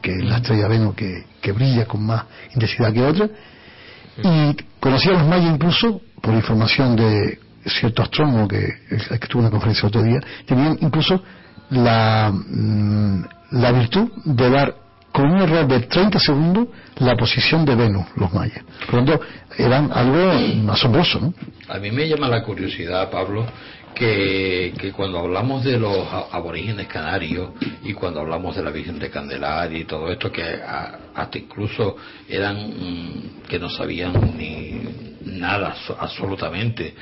que es la estrella Venus que, que brilla con más intensidad que otra. Y conocí a los mayas incluso, por información de cierto astrónomo que, que tuvo una conferencia el otro día, tenían incluso la, mm, la virtud de dar con un error de 30 segundos la posición de Venus, los mayas. Por lo tanto, eran algo asombroso, ¿no? A mí me llama la curiosidad, Pablo, que, que cuando hablamos de los aborígenes canarios y cuando hablamos de la Virgen de Candelaria y todo esto, que hasta incluso eran mm, que no sabían ni nada so- absolutamente.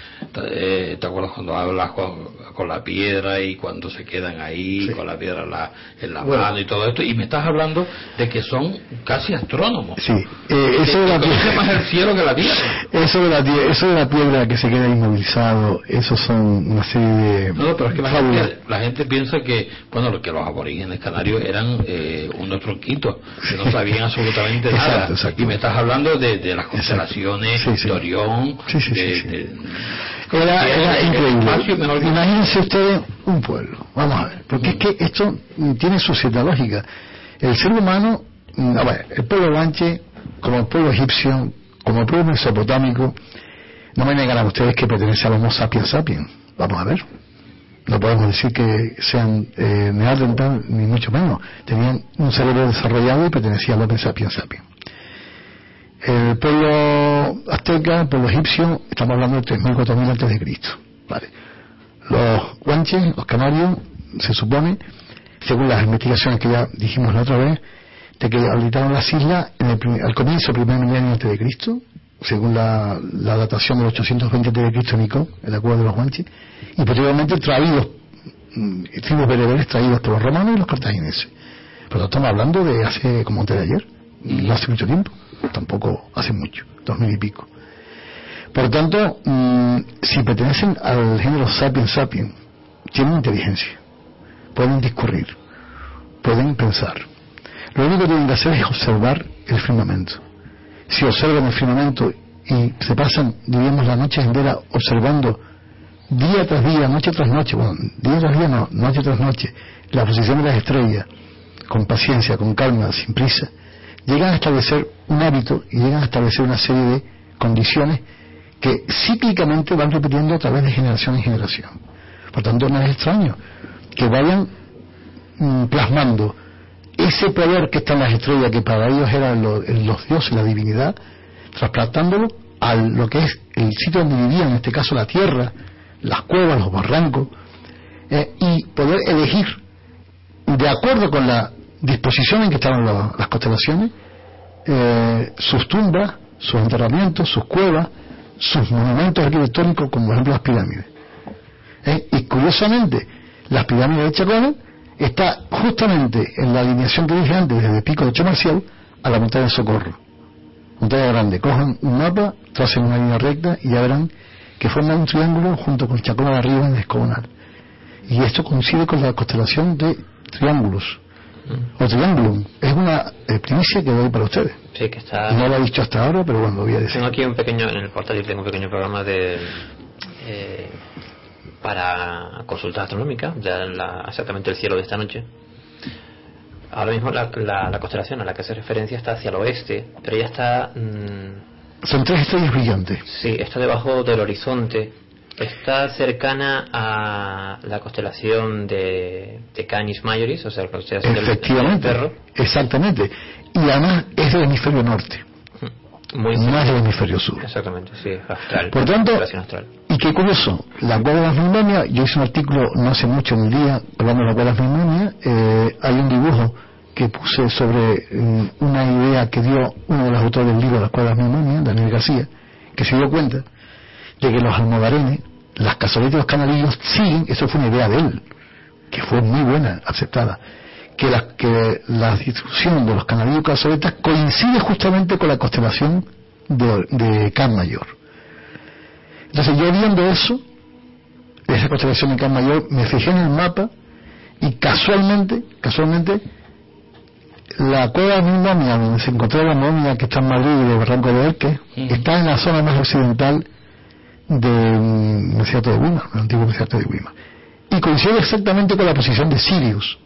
Eh, ¿Te acuerdas cuando hablas con, con la piedra y cuando se quedan ahí con la piedra en la, en la Bueno. mano y todo esto? Y me estás hablando de que son casi astrónomos. Sí, eh, eso de la más el cielo que la tierra. Eso de, la, eso de la piedra que se queda inmovilizado, eso son una serie de No, pero es que la gente, la gente piensa que, bueno, que los aborígenes canarios eran eh, unos tronquitos, que no sabían absolutamente Exacto, nada. exacto. Y me estás hablando de, de las constelaciones, Sí, sí. Sí, sí, sí, de, sí. de- Era, era increíble. mejor. Imagínense ustedes un pueblo. Vamos a ver. Porque es que esto tiene su cierta lógica. El ser humano, mm, a ver, el pueblo guanche, como el pueblo egipcio, como el pueblo mesopotámico, no me negarán ustedes que pertenece al Homo sapiens sapiens. Vamos a ver. No podemos decir que sean eh, ni mucho menos. Tenían un cerebro desarrollado y pertenecían al Homo sapiens sapiens. El pueblo azteca, el pueblo egipcio, estamos hablando de 3.000, 4.000 antes de Cristo. Vale. Los guanches, los canarios, se supone, según las investigaciones que ya dijimos la otra vez, de que habitaron las islas en el prim- al comienzo del primer milenio antes de Cristo, según la, datación del 820 antes de Cristo en la cueva de los guanches, y posteriormente traídos, mm, tribus bereberes traídos por los romanos y los cartagineses. Pero estamos hablando de hace como antes de ayer, no hace mucho tiempo, tampoco hace mucho, dos mil y pico. Por tanto, mm, si pertenecen al género sapiens sapiens, tienen inteligencia, pueden discurrir, pueden pensar. Lo único que tienen que hacer es observar el firmamento. Si observan el firmamento y se pasan, diríamos, la noche entera observando día tras día, noche tras noche, bueno, día tras día no, noche tras noche, la posición de las estrellas, con paciencia, con calma, sin prisa, llegan a establecer un hábito y llegan a establecer una serie de condiciones que cíclicamente van repitiendo a través de generación en generación. Por tanto, no es extraño que vayan mm, plasmando ese poder que está en las estrellas, que para ellos eran lo- los dioses, la divinidad, trasplantándolo a lo que es el sitio donde vivían, en este caso la tierra, las cuevas, los barrancos, eh, y poder elegir de acuerdo con la disposición en que estaban la- las constelaciones, eh, sus tumbas, sus enterramientos, sus cuevas, sus monumentos arquitectónicos, como por ejemplo las pirámides. ¿Eh? Y curiosamente, las pirámides de Chacones está justamente en la alineación que dije antes, desde el pico de Chomarcial a la montaña de Socorro. Montaña grande. Cojan un mapa, tracen una línea recta y ya verán que forma un triángulo junto con Chacona de arriba en el. Y esto coincide con la constelación de triángulos. O triángulo. Es una eh, primicia que doy para ustedes. Sí, que está... No lo he dicho hasta ahora, pero bueno, lo voy a decir. Tengo aquí un pequeño, en el portátil tengo un pequeño programa de eh, para consulta astronómica, de la- exactamente el cielo de esta noche. Ahora mismo la, la- la constelación a la que hace referencia está hacia el oeste, pero ella está, mm, Son tres estrellas brillantes. sí, está debajo del horizonte, está cercana a la constelación de, de Canis Majoris, o sea, la constelación del, perro, Exactamente. Y además es del hemisferio norte, muy es del hemisferio sur. Exactamente, sí, astral. Por tanto, astral. y qué curioso, la cueva de las memorias, yo hice un artículo no hace mucho en el día hablando de la de las memorias, eh, hay un dibujo que puse sobre mm, una idea que dio uno de los autores del libro Las cuevas de las memorias, Daniel García, que se dio cuenta de que los almodarenes, las cazoletas y los canalillos siguen, eso fue una idea de él, que fue muy buena, aceptada, que la, que la distribución de los canalillos y cazoletas coincide justamente con la constelación de, de Can Mayor. Entonces yo viendo eso, esa constelación de Can Mayor, me fijé en el mapa y casualmente, casualmente, la cueva de momia donde se encontró la momia que está en Madrid de Barranco de Erque, está en la zona más occidental del desierto de Weimar, el antiguo desierto de Weimar. Y coincide exactamente con la posición de Sirius,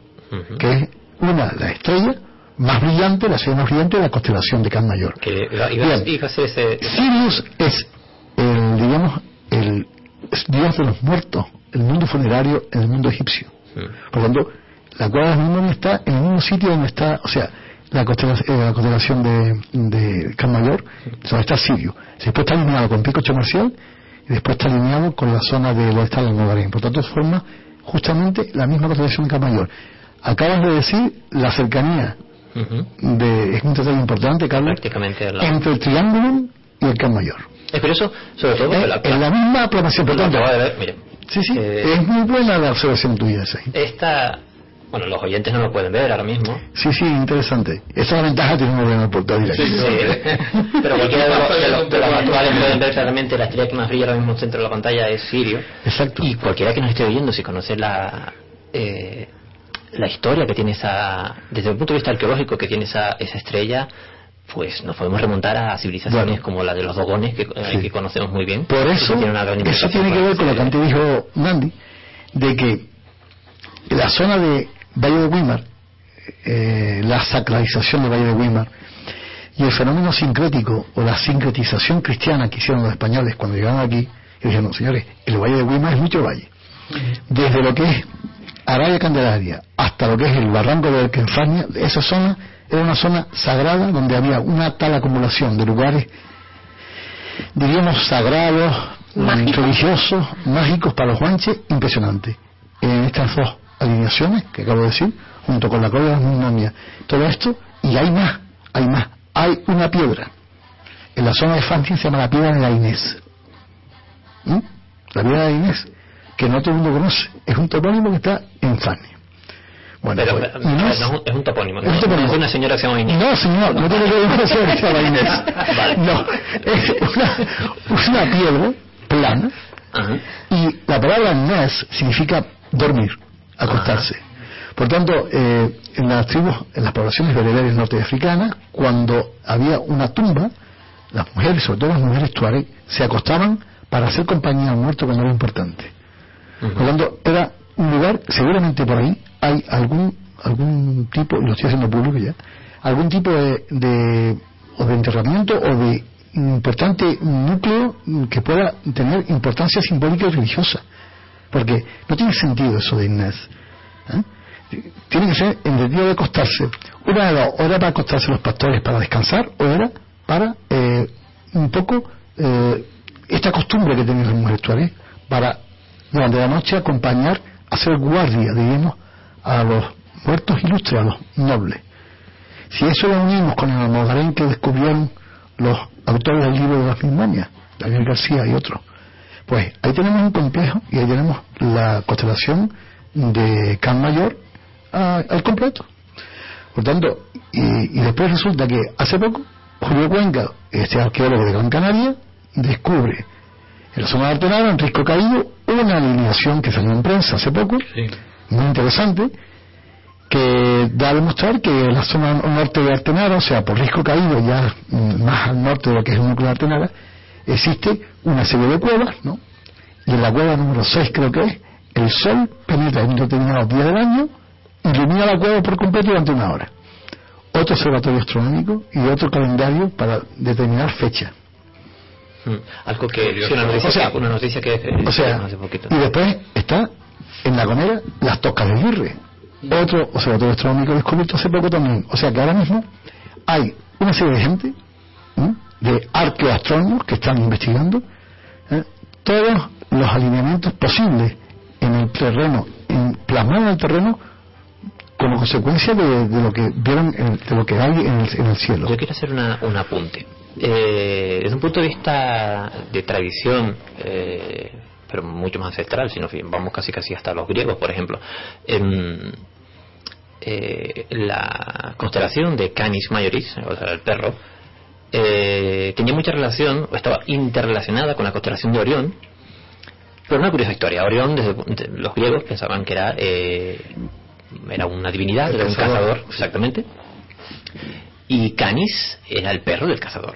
que es una, la estrella más brillante, la estrella más brillante de la constelación de Can Mayor. Que iba, iba- Bien. iba a ser ese, Sirius es el, digamos, el dios de los muertos, el mundo funerario en el mundo egipcio. Por lo tanto, la cueva de está en el mismo sitio donde está, o sea, la constelación, la constelación de, de Can Mayor, donde está Sirio. Después está alineado con Pico Marcial y después está alineado con la zona de donde está el Almogarén. Por tanto, forma justamente la misma constelación Mayor. Acabas de decir la cercanía Ujú. de, es un detalle importante, Carlos, la... entre el Triángulo y el Can Mayor. Es curioso, sobre todo Eh, la, en la misma aproximación, por tanto, mira. sí, sí, Eh, es muy buena la observación tuya esa. ¿eh? Esta, bueno, los oyentes no lo pueden ver ahora mismo. Sí, sí, interesante. Esa es la ventaja de tener un ordenador portátil aquí. Sí, pero cualquiera de los, de los- de los actuales pueden ver claramente la estrella que más brilla ahora mismo en el centro de la pantalla es Sirio. Exacto. Y cualquiera que nos esté oyendo, si conoce la, eh, la historia que tiene esa, desde el punto de vista arqueológico que tiene esa, esa estrella, pues nos podemos remontar a civilizaciones Bueno. como la de los dogones, que, eh, Sí. que conocemos muy bien. Por eso, tiene una gran eso tiene que ver con lo que antes dijo Nandi, de que la zona de Valle de Weimar, eh, la sacralización de Valle de Weimar, y el fenómeno sincrético o la sincretización cristiana que hicieron los españoles cuando llegaron aquí, y dijeron, señores, el Valle de Weimar es mucho valle. Desde lo que es Arabia Candelaria hasta lo que es el barranco de Erquenfania, esa zona era una zona sagrada donde había una tal acumulación de lugares, diríamos, sagrados, Mágicos. religiosos, mágicos para los guanches, impresionante. En estas dos alineaciones que acabo de decir, junto con la cueva de las Memnomias, todo esto, y hay más, hay más. Hay una piedra. En la zona de Francia se llama la piedra de la Inés. ¿Mm? La piedra de la Inés, que no todo el mundo conoce. Es un topónimo que está en Fania. Bueno, Pero, pues, pero, Inés- no, es un topónimo. es un no- topónimo. no es una señora que se llama Inés. no, señor, no tiene que ver con eso que se llama Inés. No, es una, una piedra plana Ajá. y la palabra Nes significa dormir, acostarse. Por tanto, eh, en las tribus, en las poblaciones bereberes norteafricanas, cuando había una tumba, las mujeres, sobre todo las mujeres tuareg, se acostaban para hacer compañía al muerto cuando era importante. Por lo tanto, era un lugar, seguramente por ahí hay algún algún tipo, y lo estoy haciendo público ya, algún tipo de, de, o de enterramiento o de importante núcleo que pueda tener importancia simbólica y religiosa. Porque no tiene sentido eso de Inés. ¿eh? Tiene que ser en el día de acostarse. Una de dos, o era para acostarse los pastores para descansar, o era para eh, un poco eh, esta costumbre que tenían las mujeres para durante la noche acompañar, hacer guardia, diríamos, a los muertos ilustres, a los nobles. Si eso lo unimos con el almogarén que descubrieron los autores del libro de las mismanias, Daniel García y otros, pues ahí tenemos un complejo y ahí tenemos la constelación de Can Mayor ah, al completo. Por tanto, y, y después resulta que hace poco Julio Cuenca, este arqueólogo de Gran Canaria, descubre en la zona de Artenara, en Risco Caído, una alineación que salió en prensa hace poco, Sí. muy interesante, que da a demostrar que la zona norte de Artenara, o sea, por Risco Caído, ya más al norte de lo que es el núcleo de Artenara, existe una serie de cuevas, ¿no? Y en la cueva número 6 creo que es, el sol penetra en determinados días del año, ilumina la cueva por completo durante una hora. Otro observatorio astronómico y otro calendario para determinar fecha. Mm. Algo que sí, una noticia, O sea, que- una noticia que O sea, hace poquito. y después está en la Gomera las Toscas de Virre, otro observatorio astronómico descubierto hace poco también. O sea que ahora mismo hay una serie de gente. De arqueoastrónomos que están investigando ¿eh? todos los alineamientos posibles en el terreno, en, plasmados en el terreno como consecuencia de, lo que vieron, en- de lo que hay en el, en el cielo. Yo quiero hacer una, un apunte. Eh, desde un punto de vista de tradición, eh, pero mucho más ancestral, si nos fi- vamos casi casi hasta los griegos, por ejemplo. em, eh, la constelación de Canis Majoris, o sea, el perro, eh, tenía mucha relación, o estaba interrelacionada con la constelación de Orión, pero una curiosa historia. Orión, desde de- los griegos pensaban que era eh, era una divinidad, El era un cazador. exactamente. Y Canis era el perro del cazador.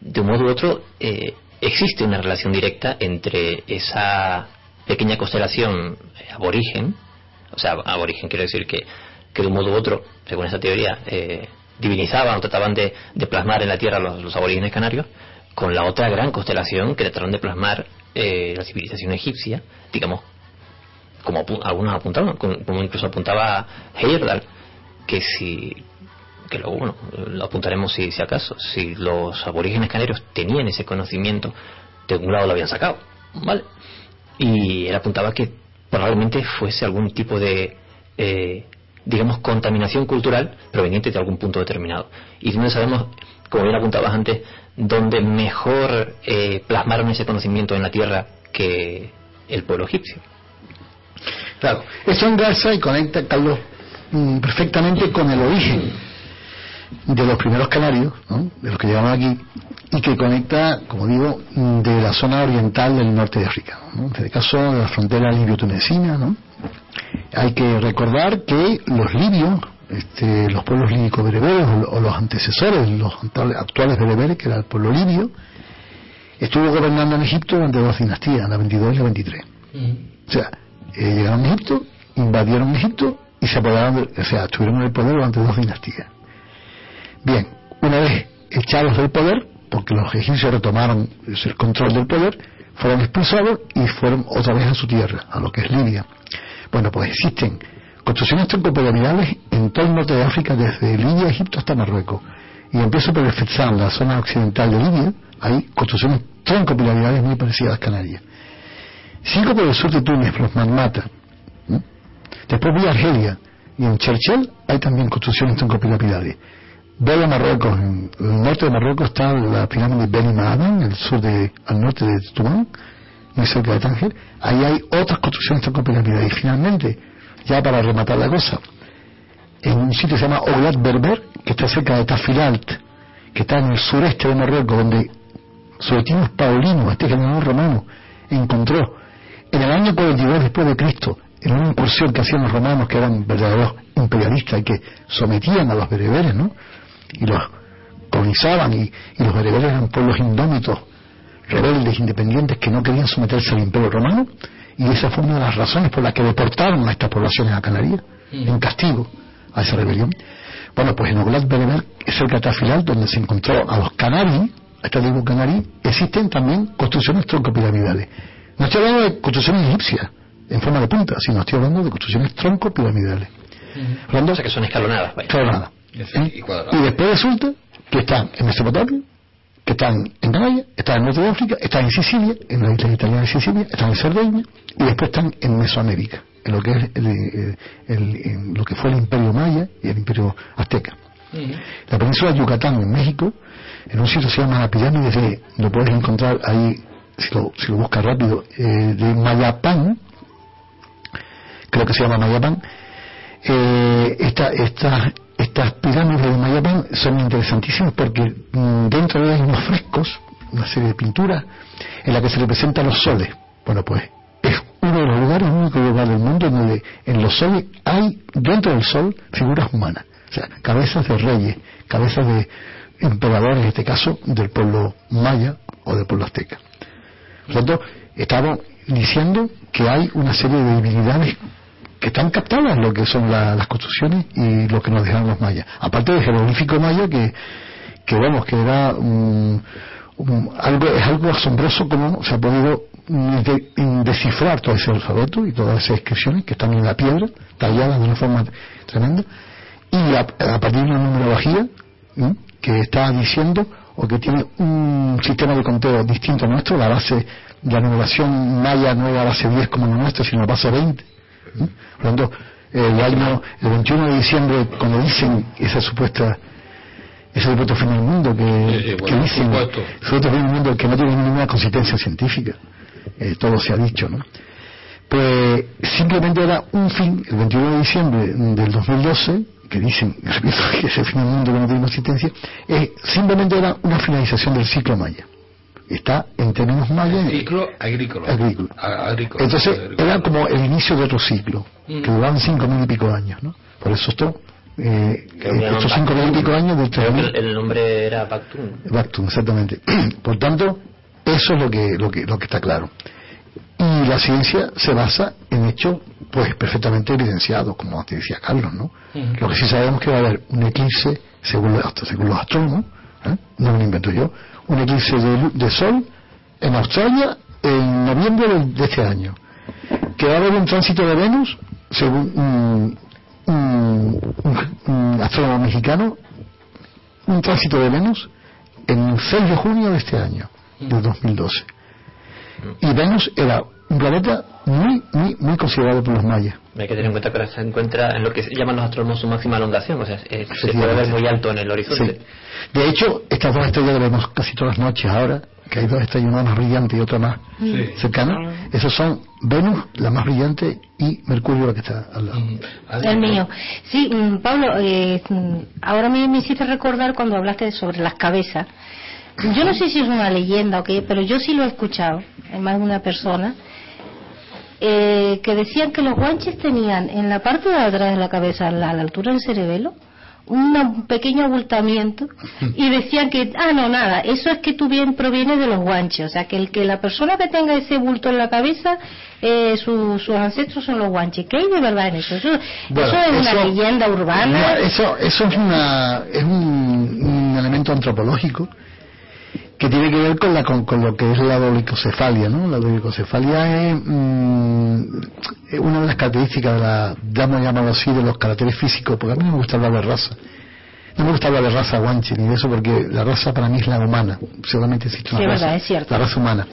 De un modo u otro, eh, existe una relación directa entre esa pequeña constelación eh, aborigen, o sea, aborigen quiero decir que, que de un modo u otro, según esa teoría, eh, divinizaban o trataban de, de plasmar en la Tierra los, los aborígenes canarios, con la otra gran constelación que trataron de plasmar eh, la civilización egipcia, digamos, como apu- algunos apuntaban, como incluso apuntaba Heyerdahl, que si que luego bueno lo apuntaremos si, si acaso si los aborígenes canarios tenían ese conocimiento de algún lado lo habían sacado vale y él apuntaba que probablemente fuese algún tipo de eh, digamos contaminación cultural proveniente de algún punto determinado y no sabemos como bien apuntabas antes dónde mejor eh, plasmaron ese conocimiento en la tierra que el pueblo egipcio Claro, eso engarza y conecta, Carlos, mm, perfectamente con el origen de los primeros canarios, de los que llegaron aquí, y que conecta, como digo, mm, de la zona oriental del norte de África, en este caso de la frontera libio-tunecina. ¿no? Hay que recordar que los libios, este, los pueblos líbicos bereberes, o, o los antecesores, los actuales- bereberes, que era el pueblo libio, estuvo gobernando en Egipto durante dos dinastías, la 22 y la 23. O sea, eh, llegaron a Egipto, invadieron Egipto y se apoderaron, de- o sea, estuvieron en el poder durante dos dinastías. Bien, una vez echados del poder, porque los egipcios retomaron el control del poder, fueron expulsados y fueron otra vez a su tierra, a lo que es Libia. Bueno, pues existen construcciones troncopiramidales en todo el norte de África, desde Libia, Egipto hasta Marruecos. Y empiezo por el Fezzan, la zona occidental de Libia, hay construcciones troncopiramidales muy parecidas a las Canarias. Sigo por el sur de Túnez, los Marmata. ¿no? Después voy a Argelia y en Cherchel hay también construcciones troncopiramidales. Voy a Marruecos, en el norte de Marruecos está la pirámide Maadan, en el sur de, al norte de Tumán, muy cerca de Tánger. Ahí hay otras construcciones troncopiramidales. Y finalmente, ya para rematar la cosa, en un sitio que se llama Oglat Berber, que está cerca de Tafilalt, que está en el sureste de Marruecos, donde Suetinos Paulino, este general romano, encontró en el año 42 después de Cristo, en una incursión que hacían los romanos, que eran verdaderos imperialistas y que sometían a los bereberes, ¿no? Y los colonizaban, y, y los bereberes eran pueblos indómitos, rebeldes, independientes, que no querían someterse al imperio romano, y esa fue una de las razones por las que deportaron a estas poblaciones a Canarias, en castigo a esa rebelión. Bueno, pues en Oglat Bereber, cerca de Tafilal, donde se encontró a los canarí, a esta tribu canarí, existen también construcciones troncopiramidales. No estoy hablando de construcciones egipcias, en forma de punta, sino estoy hablando de construcciones troncopiramidales. Hablando o sea que son escalonadas vaya. Claro, nada. Sí, y. Y después resulta que están en Mesopotamia, están en Canarias, están en el norte de África, están en Sicilia, en la isla italiana de Sicilia, están en Cerdeña, y después están en Mesoamérica. en lo que es el, el- el- en lo que fue el imperio maya y el imperio azteca. La península de Yucatán en México, en un sitio que se llama la pirámide de, lo puedes encontrar ahí, si lo, si lo buscas rápido, eh, de Mayapán, creo que se llama Mayapán, eh, esta, esta- estas pirámides de Mayapán son interesantísimas porque mm, dentro de ellas hay unos frescos, una serie de pinturas, en la que se representan los soles. Bueno, pues es uno de los lugares, único lugar del mundo donde en los soles hay, dentro del sol, figuras humanas. O sea, cabezas de reyes, cabezas de emperadores, en este caso, del pueblo maya o del pueblo azteca. Por lo tanto, estamos diciendo que hay una serie de divinidades que están captadas lo que son la- las construcciones y lo que nos dejaron los mayas. Aparte del jeroglífico maya que, que vemos que era algo, es algo asombroso como se ha podido de- descifrar todo ese alfabeto y todas esas inscripciones que están en la piedra, talladas de una forma tremenda, y a, a partir de una numerología que está diciendo o que tiene un sistema de conteo distinto al nuestro, la base, la numeración maya no es la base 10 como la nuestra, sino la base 20. ¿m? Por lo tanto, el año, el 21 de diciembre, cuando dicen esa supuesta ese supuesto fin del mundo que, bueno, dicen supuesto. fin del mundo que no tiene ninguna consistencia científica eh, todo se ha dicho ¿no? pues simplemente era un fin el 21 de diciembre del 2012 que dicen repito que ese fin del mundo que no tiene consistencia eh, simplemente era una finalización del ciclo maya está en términos mayas Ciclo agrícola. Agrícola. Entonces Agrícola. era como el inicio de otro ciclo Mm. que duraban cinco mil y pico años ¿no? por eso esto eh, estos cinco mil y pico años del Creo que 3000 el, el nombre era Bactun. Bactum, exactamente. Por tanto, eso es lo que, lo que, lo que está claro. Y la ciencia se basa en hechos, pues, perfectamente evidenciados, como te decía Carlos, ¿no? Ujú. Lo que sí sabemos que va a haber un eclipse, según los, según los astrónomos, ¿eh? no me lo invento yo, un eclipse de, de sol en Australia en noviembre de, este año. Que va a haber un tránsito de Venus, según un, un- un- un astrónomo mexicano, un tránsito de Venus en el 6 de junio de este año, de 2012. Y Venus era un planeta muy, muy, muy considerado por los mayas. Hay que tener en cuenta que ahora se encuentra en lo que llaman los astrónomos su máxima elongación, o sea, se puede ver muy alto en el horizonte. Sí. De hecho, estas dos estrellas que vemos casi todas las noches ahora, que hay dos estrellas, una más brillante y otra más Sí. cercana, esos son Venus, la más brillante, y Mercurio, la que está al lado. Ujú. El mío. Sí, mm, Pablo, eh, mm, ahora me, me hiciste recordar cuando hablaste sobre las cabezas. Yo no sé si es una leyenda o qué, pero yo sí lo he escuchado en más de una persona eh, que decían que los guanches tenían en la parte de atrás de la cabeza, a la, a la altura del cerebelo, un pequeño abultamiento y decían que, ah, no, nada, eso es que tú bien proviene de los guanches, o sea, que el que la persona que tenga ese bulto en la cabeza, eh, su- sus ancestros son los guanches. ¿Qué hay de verdad en eso? Eso, Bueno, eso es una leyenda urbana. No, eso, eso es, una, es un, un elemento antropológico que tiene que ver con, la, con, con lo que es la dolicocefalia, ¿no? La dolicocefalia es mm, una de las características de la, vamos a llamarlo así, de los caracteres físicos, porque a mí no me gusta hablar de raza. No me gusta hablar de raza guanche ni de eso, porque la raza para mí es la humana. Solamente existe una Sí, raza. verdad, es cierto. La raza humana.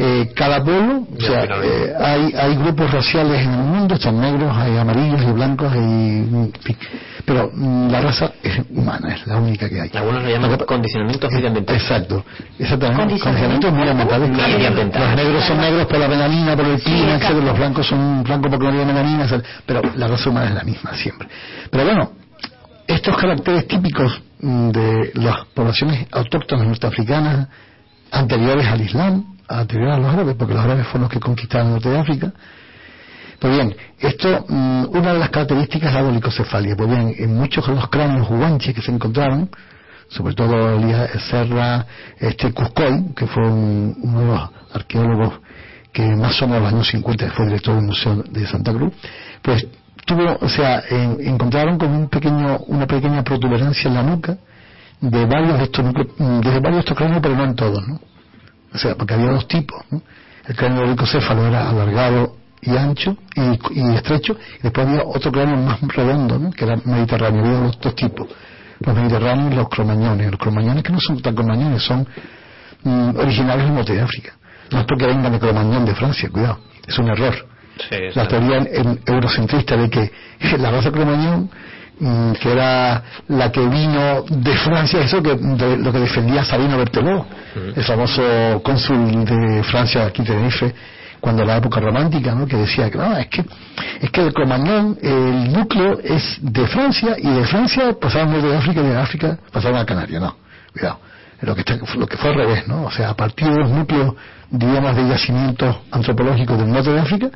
Eh, cada pueblo, o sea, eh, hay, hay grupos raciales en el mundo, están negros, hay amarillos, hay blancos, hay, en fin. pero mm, la raza es humana, es la única que hay. Algunos lo llaman condicionamientos medioambientales. Exacto, exactamente. Condicionamientos medioambientales. Los negros son negros por la melanina, por el Sí, clima, etcétera. los blancos son blancos porque no tienen melanina, etcétera. pero la raza humana es la misma siempre. Pero bueno, estos caracteres típicos mm, de las poblaciones autóctonas norteafricanas anteriores al Islam, anteriores a los árabes, porque los árabes fueron los que conquistaron el norte de África. Pues bien, esto, mm, una de las características es la dolicocefalia. Pues bien, en muchos de los cráneos guanches que se encontraron, sobre todo Elías Serra, este Cuscoy, que fue un- uno de los arqueólogos que más o menos en los años 50 fue director del Museo de Santa Cruz, pues tuvo, o sea, en- encontraron como un pequeño, una pequeña protuberancia en la nuca de varios de estos núcleos, mm, varios de estos cráneos, pero no en todos, ¿no? O sea, porque había dos tipos, ¿no? El cráneo olicocéfalo era alargado y ancho y, y estrecho, y después había otro cráneo más redondo, ¿no? Que era mediterráneo, había los dos tipos, los mediterráneos y los cromañones. Los cromañones que no son tan cromañones, son mm, originarios del norte de África. No es porque vengan de Cromañón de Francia, cuidado, es un error. Sí, la teoría en- en eurocentrista de que la raza cromañón que era la que vino de Francia, eso que de- lo que defendía Sabino Bertelot, el famoso cónsul de Francia aquí en Tenerife, cuando la época romántica, ¿no? que decía que no, es que es que el cromañón, el núcleo es de Francia y de Francia pasaron al norte de África y de África pasaron a Canarias, no, cuidado. Lo que, está- lo que fue al revés, ¿no? O sea, a partir de los núcleos, digamos, de yacimientos antropológicos del norte de África,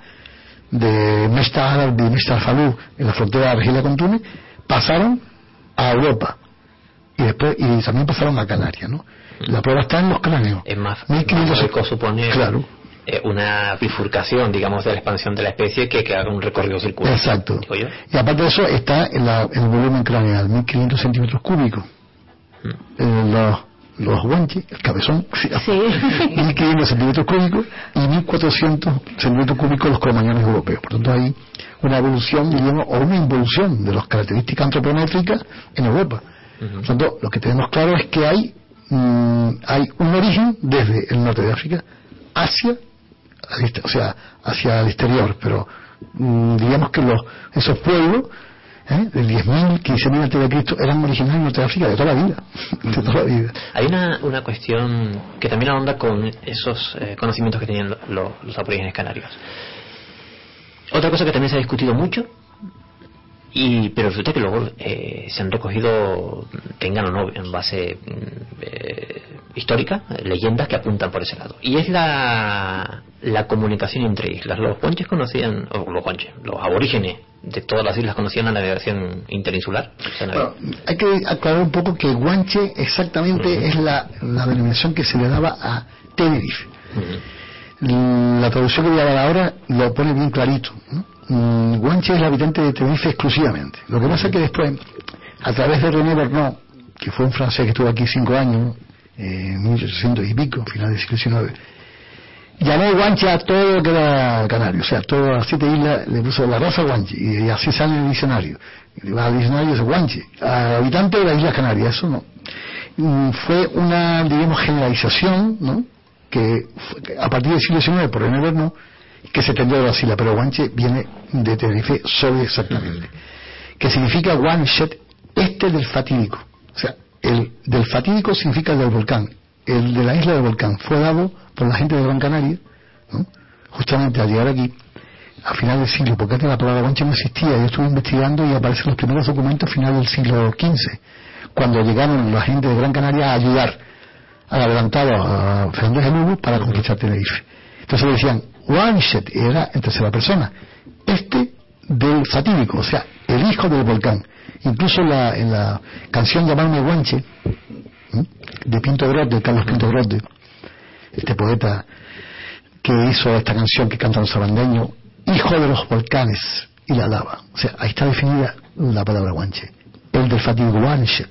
de Mesta Árabe y Mesta Falú en la frontera de Argelia con Túnez pasaron a Europa y después y también pasaron a Canarias ¿no? la prueba está en los cráneos Es más, 1500 más lógico suponer claro eh, una bifurcación, digamos, de la expansión de la especie que que haga un recorrido circular. exacto digo yo. y aparte de eso está en, la- el volumen craneal 1500 centímetros cúbicos Eh, los los guanches, el cabezón, Sí. 1500 centímetros cúbicos y 1400 centímetros cúbicos los cromañones europeos. Por tanto, hay una evolución, diríamos, o una involución de las características antropométricas en Europa. Por tanto, lo que tenemos claro es que hay, mm, hay un origen desde el norte de África hacia, o sea, hacia el exterior, pero mm, digamos que los, esos pueblos ¿eh? del 10.000, 15.000 antes de Cristo eran originarios del norte de África de toda la vida, de toda la vida. Hay una, una cuestión que también ahonda con esos eh, conocimientos que tenían lo- lo- los aborígenes canarios. Otra cosa que también se ha discutido mucho, y pero resulta que luego eh, se han recogido, tengan o no, en base mm, eh, histórica, leyendas que apuntan por ese lado. Y es la, la comunicación entre islas. Los guanches conocían, o los guanches, los aborígenes de todas las islas conocían la navegación interinsular. Bueno, hay que aclarar un poco que guanche exactamente es la, la denominación que se le daba a Tenerife. La traducción que voy a dar ahora lo pone bien clarito. Mm, Guanche es el habitante de Tenerife exclusivamente. Lo que pasa es que después, a través de René Bernot, que fue un francés que estuvo aquí cinco años, eh, en 1800 y pico, final del siglo XIX, llamó Guanche a todo lo que era canario, o sea, todas las siete islas le puso la raza Guanche, y, así sale el diccionario. Y va al diccionario dice Guanche, habitante de las Islas Canarias, eso no. Mm, Fue una, digamos, generalización, ¿no? Que a partir del siglo XIX, por René Bernot, que se tendió a las islas, pero Guanche viene de Tenerife solo exactamente. Que significa Guanchet, este del fatídico. O sea, el del fatídico significa el del volcán. El de la isla del volcán fue dado por la gente de Gran Canaria, ¿no? justamente al llegar aquí, a final del siglo, porque antes la palabra guanche no existía. Yo estuve investigando y aparecen los primeros documentos a final del siglo XV, cuando llegaron la gente de Gran Canaria a ayudar adelantado a Fernández de Lugo para conquistar Tenerife. Entonces le decían, Wanchet era en tercera persona, este del fatídico, o sea, el hijo del volcán. Incluso la, en la canción Llamarme Guanche, de Pinto Grote, de Carlos Pinto Grote, este poeta que hizo esta canción que cantan los sabandeños, hijo de los volcanes y la lava. O sea, ahí está definida la palabra guanche. El del fatídico Wanchet.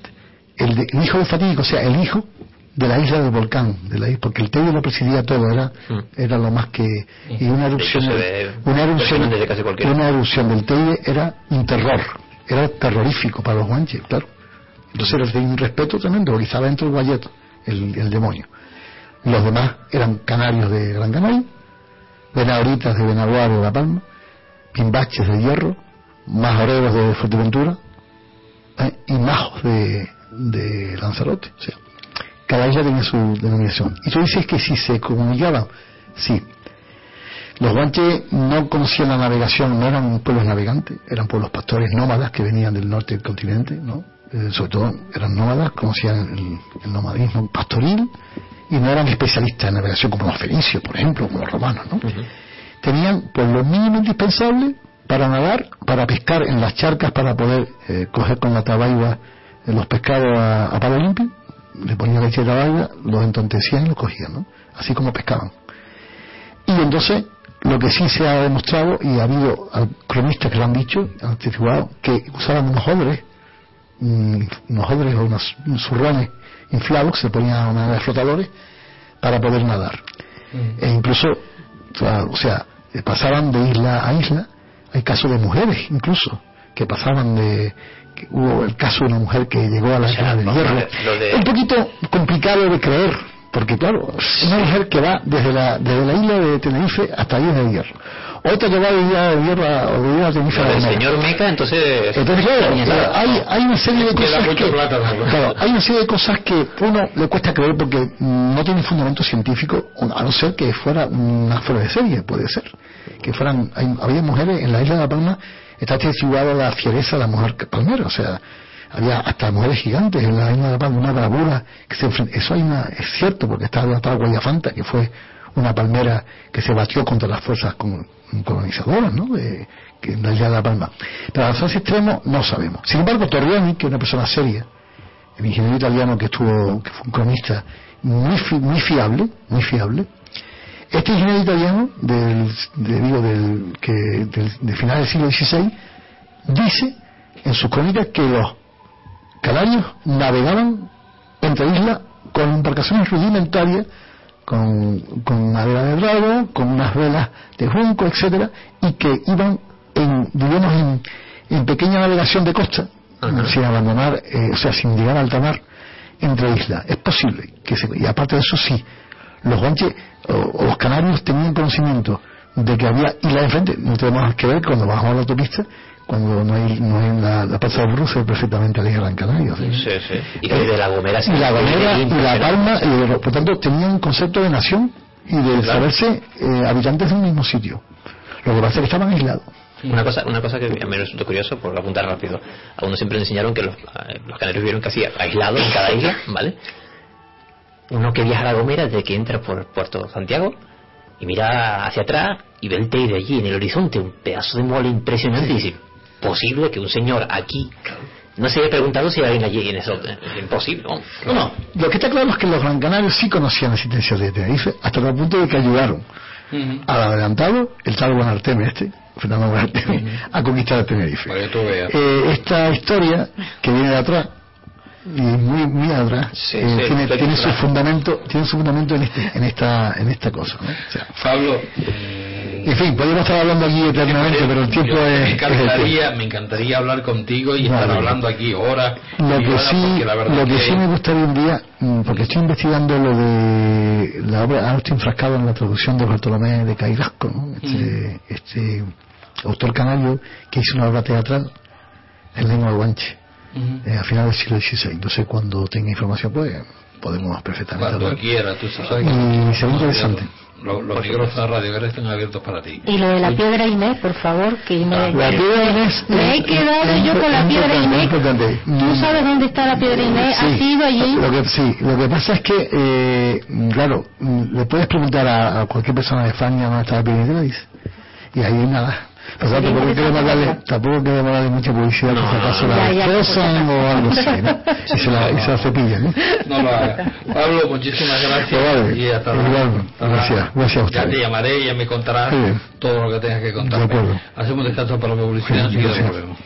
El, de- el hijo del fatídico, o sea, el hijo de la isla del volcán, de la isla, porque el Teide lo presidía todo, era, Mm. era lo más que... Y una erupción, una erupción, de una del Teide era un terror, era terrorífico para los guanches, claro. Entonces les tenía un respeto tremendo, porque estaba dentro el guayeto, el, el demonio. Los demás eran canarios de Gran Canaria, venadoritas de Benaguar de La Palma, pimbaches de Hierro, majoreros de Fuerteventura ¿eh? y majos de, de Lanzarote. O sea, cada isla tenía su denominación. Y tú dices que si se comunicaban, sí. Los guanches no conocían la navegación, no eran pueblos navegantes, eran pueblos pastores nómadas que venían del norte del continente, ¿no? Eh, sobre todo eran nómadas, conocían el, el nomadismo pastoril y no eran especialistas en navegación como los fenicios, por ejemplo, como los romanos, ¿no? Tenían pues lo mínimo indispensable para nadar, para pescar en las charcas, para poder eh, coger con la tabaiba eh, los pescados a, a palo limpio, le ponían leche de tabaiba, los entontecían y los cogían, ¿no? Así como pescaban. Y entonces, lo que sí se ha demostrado, y ha habido cronistas que lo han dicho, han testiguado, que usaban unos odres, mm, unos odres o unos, unos zurrones inflados, que se ponían a manera de flotadores, para poder nadar. E incluso, o sea, pasaban de isla a isla, hay casos de mujeres incluso, que pasaban de... que hubo el caso de una mujer que llegó a la O sea, a Hierro. de- Un poquito complicado de creer, Porque claro, una mujer que va desde la, desde la isla de Tenerife hasta la isla de Hierro. Otra que va de isla de Hierro a, o de isla de Tenerife a la señor Meca, entonces... Entonces, claro, hay, hay una serie de cosas que, plata, ¿no? claro, hay una serie de cosas que uno le cuesta creer porque no tiene fundamento científico, a no ser que fuera una fuera de serie, puede ser. Que fueran, hay- había mujeres en la isla de La Palma, está atestiguada la fiereza de la mujer palmera, o sea, había hasta mujeres gigantes en la isla de La Palma, una bravura que se enfren- eso hay una, es cierto, porque está relatado Guayafanta, que fue una palmera que se batió contra las fuerzas colonizadoras, ¿no? De, que en la isla de La Palma. Pero a los extremo no sabemos. Sin embargo, Torriani, que es una persona seria, el ingeniero italiano que estuvo, que fue un cronista muy, fi- muy fiable, muy fiable, este ingeniero italiano del, de, digo, del, que, del, de finales del siglo XVI dice en sus crónicas que los canarios navegaban entre islas con embarcaciones rudimentarias, con, con madera de drago, con unas velas de junco, etcétera, y que iban en, digamos, en, en pequeña navegación de costa, Ajá. sin abandonar, eh, o sea, sin llegar a alta mar, entre islas. Es posible que se, y aparte de eso sí, los guanches o, o los canarios tenían conocimiento de que había islas enfrente, no tenemos que ver cuando bajamos a la autopista, cuando no hay, no hay la, la plaza de Bruce perfectamente a la isla Gran Canaria. Sí, sí. Y de la Gomera... y la Gomera y la. Palma, y, por tanto, tenían un concepto de nación y de Claro. saberse eh, habitantes de un mismo sitio. Lo que pasa es que estaban aislados. Una cosa, una cosa que a mí me resulta curioso, por apuntar rápido. A uno siempre le enseñaron que los, eh, los canarios vivieron casi aislados en cada isla, ¿vale? Uno que viaja a La Gomera desde que entra por Puerto Santiago y mira hacia atrás y ve el Teide allí en el horizonte, un pedazo de mole impresionante y dice, posible que un señor aquí no se haya preguntado si hay alguien allí en eso. Es imposible, ¿no? No, no. Lo que está claro es que los gran canarios sí conocían la existencia de Tenerife, hasta el punto de que ayudaron al adelantado, el tal Buenarteme este, Fernando Buenarteme, a conquistar a Tenerife. Para que tú veas. Eh, esta historia que viene de atrás y muy muy atrás Sí, eh, sí, tiene, tiene su fundamento tiene su fundamento en este en esta en esta cosa ¿no? O sea, Pablo, mm, en fin podemos estar hablando aquí eternamente pero el tiempo yo- es, me es el encantaría, tiempo. me encantaría hablar contigo y Vale. estar hablando aquí horas. lo que horas, sí la lo que que- sí me gustaría un día mm, porque estoy investigando lo de la obra ahora estoy enfrascado en la traducción de Bartolomé de Cairasco ¿no? este, este autor canario que hizo una obra teatral en lengua guanche Ujú. eh, a finales del siglo XVI. Entonces, cuando tenga información, pues podemos perfectamente Cuando hablar. quieras, tú sabes. Y sería interesante. Los, los micrófonos de Radio Guerra están abiertos para ti. Y lo de la piedra Inés, por favor, que me, Ah, La piedra Inés. me he quedado yo con la piedra Inés. es importante. ¿Tú sabes dónde está la piedra Inés? Sí. ¿Has ido allí? Lo que, sí, lo que pasa es que, eh, claro, le puedes preguntar a, a cualquier persona de España dónde está la piedra Inés y ahí nada. Pero Sería tampoco queremos darle, tampoco queremos darle mucha publicidad, por si acaso la Ya, ya, destrozan o algo así, ¿no? Y se la, y se la cepillan, ¿eh? No lo haga. Pablo, muchísimas gracias. Pues vale, y hasta igual, luego. Hasta gracias, gracias a Ya ustedes. te llamaré y ya me contarás todo lo que tengas que contarme. De acuerdo. Hacemos descanso para la publicidad Sí, enseguida gracias. volvemos.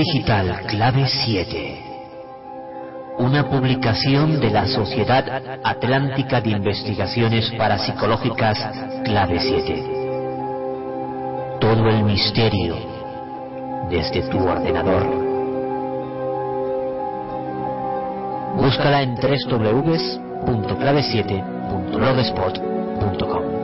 Digital Clave 7. Una publicación de la Sociedad Atlántica de Investigaciones Parapsicológicas Clave 7. Todo el misterio desde tu ordenador. Búscala en www.clave7.blogspot.com.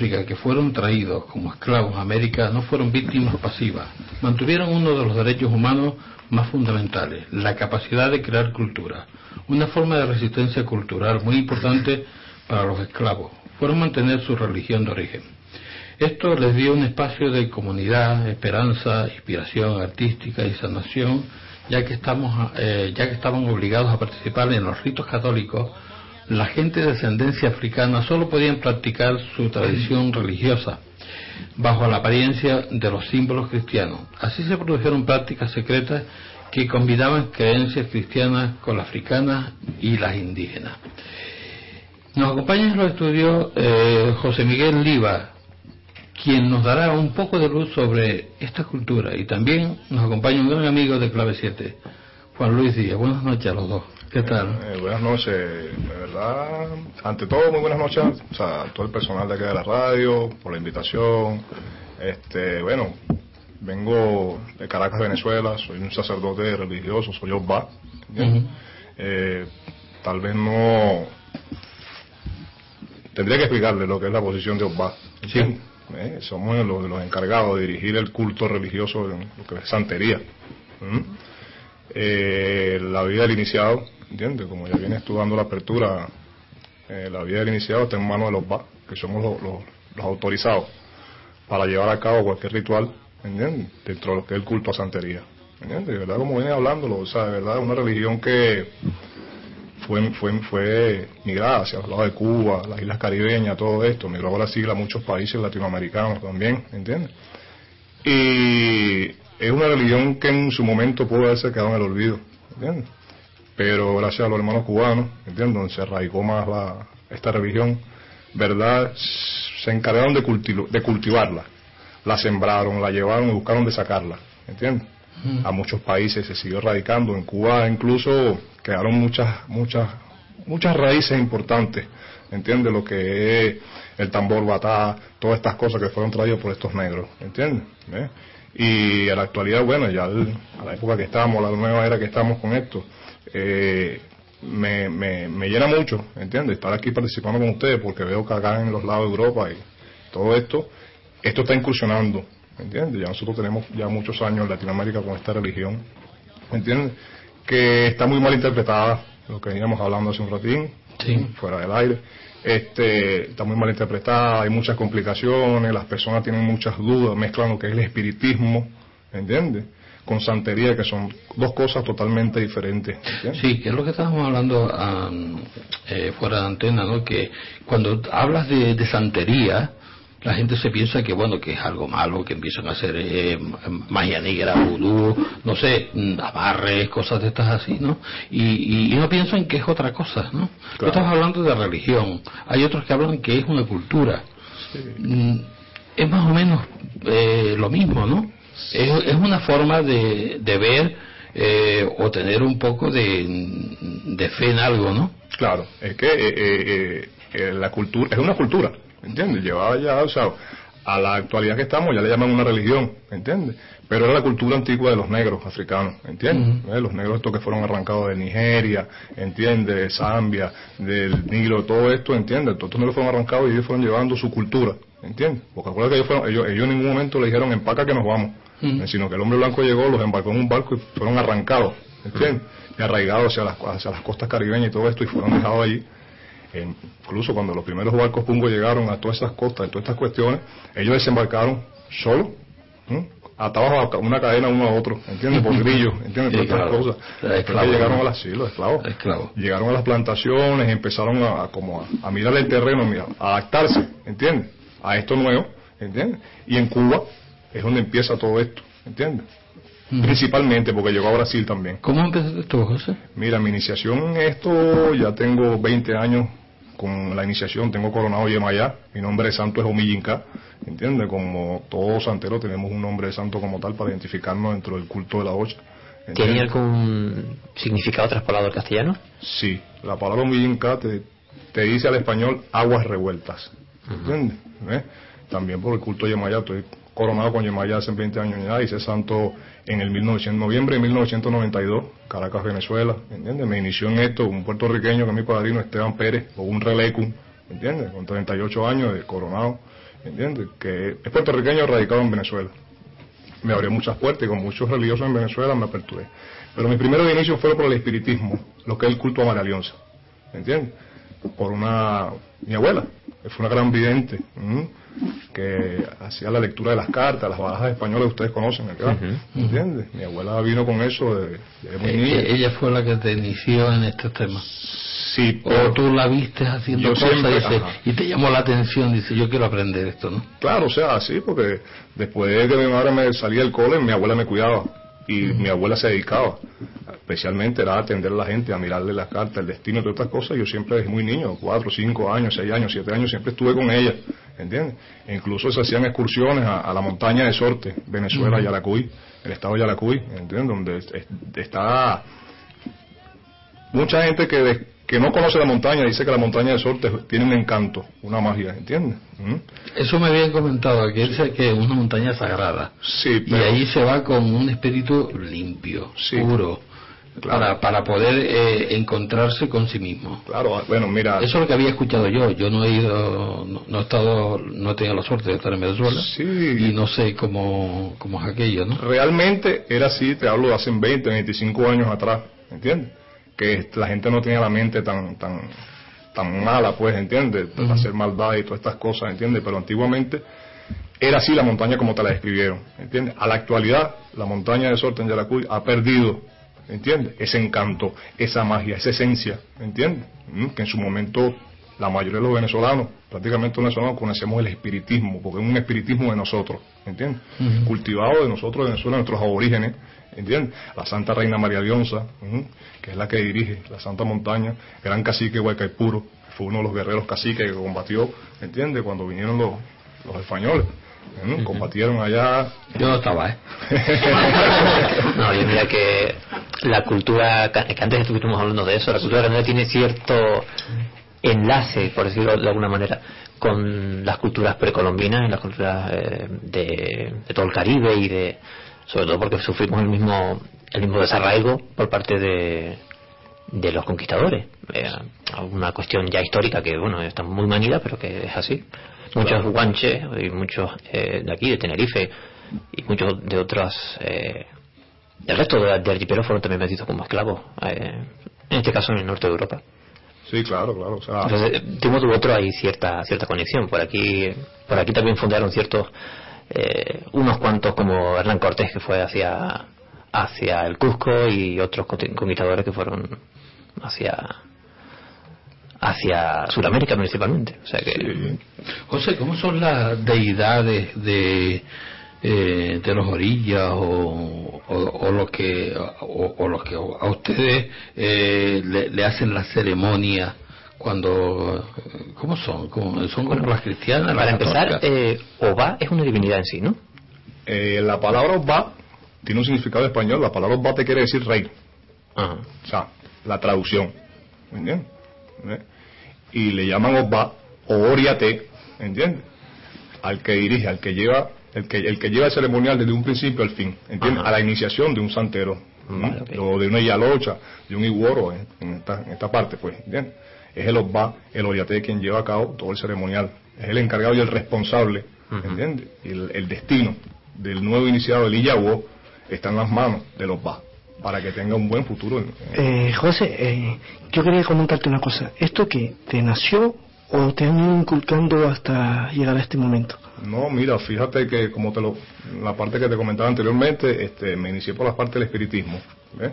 Que fueron traídos como esclavos a América no fueron víctimas pasivas, mantuvieron uno de los derechos humanos más fundamentales, la capacidad de crear cultura, una forma de resistencia cultural muy importante para los esclavos, fueron mantener su religión de origen. Esto les dio un espacio de comunidad, esperanza, inspiración artística y sanación, ya que, estamos, eh, ya que estaban obligados a participar en los ritos católicos, la gente de ascendencia africana solo podían practicar su tradición religiosa bajo la apariencia de los símbolos cristianos. Así se produjeron prácticas secretas que combinaban creencias cristianas con las africanas y las indígenas. Nos acompaña en los estudios eh, José Miguel Liva, quien nos dará un poco de luz sobre esta cultura y también nos acompaña un gran amigo de Clave 7, Juan Luis Díaz. Buenas noches a los dos. ¿Qué tal? Eh, buenas noches, de verdad, ante todo muy buenas noches o sea, a todo el personal de aquí de la radio, por la invitación. Este, bueno, vengo de Caracas, Venezuela, soy un sacerdote religioso, soy Osba. eh, tal vez no tendría que explicarle lo que es la posición de Osba. Sí. Eh, somos los, los, encargados de dirigir el culto religioso en lo que es santería. Eh, la vida del iniciado, ¿entiendes? Como ya viene estudiando la apertura, eh, la vida del iniciado está en manos de los BA, que somos los, los, autorizados para llevar a cabo cualquier ritual, ¿entiendes? Dentro de lo que es el culto a santería, ¿entiendes? De verdad, como viene hablándolo, o sea, de verdad, una religión que fue, fue, fue migrada hacia los lados de Cuba, las islas caribeñas, todo esto, migró a Brasil, a muchos países latinoamericanos también, ¿entiendes? Y es una religión que en su momento pudo haberse quedado en el olvido, ¿entiendes? Pero gracias a los hermanos cubanos, ¿entiendes? Donde se arraigó más la, esta religión, ¿verdad? Se encargaron de, cultiv de cultivarla, la sembraron, la llevaron y buscaron de sacarla, ¿entiendes? Mm. A muchos países se siguió radicando, en Cuba incluso quedaron muchas, muchas, muchas raíces importantes, ¿entiendes? Lo que es el tambor batá, todas estas cosas que fueron traídas por estos negros, ¿entiendes? ¿Eh? Y a la actualidad, bueno, ya el, a la época que estamos, la nueva era que estamos con esto, eh, me, me, me, llena mucho, ¿entiendes? Estar aquí participando con ustedes porque veo que acá en los lados de Europa y todo esto, esto está incursionando, ¿entiendes? Ya nosotros tenemos ya muchos años en Latinoamérica con esta religión, ¿entiendes? Que está muy mal interpretada, lo que veníamos hablando hace un ratín, sí. fuera del aire este, está muy mal interpretada, hay muchas complicaciones, las personas tienen muchas dudas, mezclan lo que es el espiritismo, ¿entiendes? Con santería, que son dos cosas totalmente diferentes. ¿entiendes? Sí, que es lo que estábamos hablando um, eh, fuera de antena, ¿no? Que cuando hablas de, de santería, la gente se piensa que bueno que es algo malo que empiezan a hacer eh, magia negra vudú no sé amarres cosas de estas así no y, y, y, no piensan que es otra cosa no claro. tú estás hablando de religión hay otros que hablan que es una cultura sí. es más o menos eh, lo mismo no. Es, es, una forma de, de ver eh, o tener un poco de, de, fe en algo no claro es que eh, eh, la cultura es una cultura ¿entiendes? Llevaba ya, o sea, a la actualidad que estamos ya le llaman una religión, ¿entiendes? Pero era la cultura antigua de los negros africanos, ¿entiendes? Uh -huh. Los negros estos que fueron arrancados de Nigeria, ¿entiendes? De Zambia, del Nilo, todo esto, ¿entiendes? Todos estos negros fueron arrancados y ellos fueron llevando su cultura, ¿entiendes? Porque acuérdate que ellos, fueron, ellos, ellos en ningún momento le dijeron empaca que nos vamos, sino que el hombre blanco llegó, los embarcó en un barco y fueron arrancados. Y arraigados hacia las, hacia las costas caribeñas y todo esto y fueron dejados allí incluso cuando los primeros barcos Pungo llegaron a todas esas costas y todas estas cuestiones, ellos desembarcaron solos, ¿no? atados a una cadena uno a otro, ¿entiendes? Por grillos, ¿entiendes? Por claro. cosas. Esclavos. llegaron a las, sí, los esclavos. Esclavos. Llegaron a las plantaciones, empezaron a, a como a, a mirar el terreno, a adaptarse, ¿entiendes? A esto nuevo, ¿entiendes? Y en Cuba es donde empieza todo esto, ¿entiendes? Principalmente porque llegó a Brasil también. ¿Cómo empezaste tú, José? Mira, mi iniciación en esto, ya tengo 20 años con la iniciación, tengo coronado Yemayá, mi nombre de santo es Omiyinka, ¿entiendes? Como todos santeros tenemos un nombre de santo como tal para identificarnos dentro del culto de la ocha. ¿Tiene algún significado traspolado al castellano? Sí, la palabra Omiyinka te, te dice al español aguas revueltas, ¿entiendes? ¿Eh? También por el culto de Yemayá, estoy coronado con Yemayá hace 20 años ya, hice santo en el 1900, noviembre de 1992, Caracas, Venezuela, ¿entiendes? Me inició en esto un puertorriqueño que es mi padrino, Esteban Pérez, o un relecum, ¿entiendes? Con 38 años de coronado, ¿entiendes? Que es puertorriqueño radicado en Venezuela. Me abrió muchas puertas y con muchos religiosos en Venezuela me aperturé. Pero mis primeros inicios fueron por el espiritismo, lo que es el culto a María Alianza, ¿entiendes? Por una, mi abuela, que fue una gran vidente. Que hacía la lectura de las cartas, las barajas españolas ustedes conocen, ¿verdad? ¿entiendes? Mi abuela vino con eso de, de muy niña. Eh, ella fue la que te inició en estos temas. Sí, O pero- tú la viste haciendo cosas siempre- dice, ajá. y te llamó la atención, dice, yo quiero aprender esto, ¿no? Claro, o sea, sí, porque después de que mi madre me salía del cole, mi abuela me cuidaba y mi abuela se dedicaba, especialmente era atender a la gente, a mirarle las cartas, el destino, todas estas cosas. Yo siempre desde muy niño, cuatro, cinco años, seis años, siete años, siempre estuve con ella, ¿entiendes? E incluso se hacían excursiones a, a la montaña de Sorte, Venezuela, Yaracuy, el estado de Yaracuy, ¿entiendes? Donde es- es- está mucha gente que, de- que no conoce la montaña dice que la montaña de Sorte tiene un encanto, una magia, ¿entiendes? ¿Mm? Eso me habían comentado, que dice que es una montaña sagrada. Sí, Y ahí se va con un espíritu limpio, Sí. puro, Claro. para, para poder eh, encontrarse con sí mismo. Claro, bueno, mira, Eso es lo que había escuchado yo. Yo no he ido, no, no he estado, no he tenido la suerte de estar en Venezuela. Sí. Y no sé cómo, cómo es aquello, ¿no? realmente era así, te hablo de hace 20, 25 años atrás, ¿entiendes? Que la gente no tenía la mente tan tan tan mala, pues, ¿entiendes? Para hacer maldad y todas estas cosas, ¿entiendes? Pero antiguamente era así la montaña como te la describieron, ¿entiendes? A la actualidad, la montaña de Sorte en Yaracuy ha perdido, ¿entiendes? Ese encanto, esa magia, esa esencia, ¿entiendes? ¿Mm? Que en su momento la mayoría de los venezolanos, prácticamente los venezolanos, conocemos el espiritismo, porque es un espiritismo de nosotros, ¿entiendes? Cultivado de nosotros, de Venezuela, nuestros aborígenes, ¿entiendes? La Santa Reina María Leonza, ¿m? que es la que dirige la Santa Montaña, gran cacique Huaycaipuro, que fue uno de los guerreros caciques que combatió, ¿entiendes? Cuando vinieron los, los españoles, combatieron allá Yo no estaba, ¿eh? No, yo mira que la cultura, que antes estuvimos hablando de eso, la cultura canaria tiene cierto enlace, por decirlo de alguna manera, con las culturas precolombinas y las culturas eh, de, de todo el Caribe y de, sobre todo porque sufrimos el mismo, el mismo desarraigo por parte de, de los conquistadores. Eh, una cuestión ya histórica que, bueno, está muy manida, pero que es así. Muchos guanches y muchos eh, de aquí, de Tenerife, y muchos de otras eh, el resto de, de archipiélagos fueron también metidos como esclavos eh, en este caso en el norte de Europa Sí, claro, claro. O sea, entonces de un modo u otro hay cierta cierta conexión por aquí por aquí también fundaron ciertos eh, unos cuantos como Hernán Cortés que fue hacia hacia el Cusco y otros conquistadores que fueron hacia hacia Sudamérica principalmente. O sea que José, ¿cómo son las deidades de, eh, de los orillas o, o, o los que o, los que a ustedes eh, le hacen la ceremonia cuando cómo son ¿Cómo- son como las cristianas para las empezar eh, Oba es una divinidad en sí ¿no? eh, la palabra Obá tiene un significado español. La palabra Obá te quiere decir rey. Ajá. O sea, la traducción. ¿Me entiendes? ¿Eh? Y le llaman Obá o Oriate, ¿entiendes? Al que dirige, al que lleva, el que, el que lleva el ceremonial desde un principio al fin, ¿entiendes? Ajá. A la iniciación de un santero. Vale, ok. o de una yalocha, de un iguoro, en, en esta, en esta parte, pues, ¿entiendes? Es el Obá, el Oriate quien lleva a cabo todo el ceremonial. Es el encargado y el responsable. ¿entiendes? Y el, el destino del nuevo iniciado del Iyahuo está en las manos de los Ba, para que tenga un buen futuro. en- en- Eh, José, eh, yo quería comentarte una cosa. ¿Esto que te nació o te han ido inculcando hasta llegar a este momento? No, mira, fíjate que como te lo, la parte que te comentaba anteriormente, este, me inicié por la parte del espiritismo. ¿ves?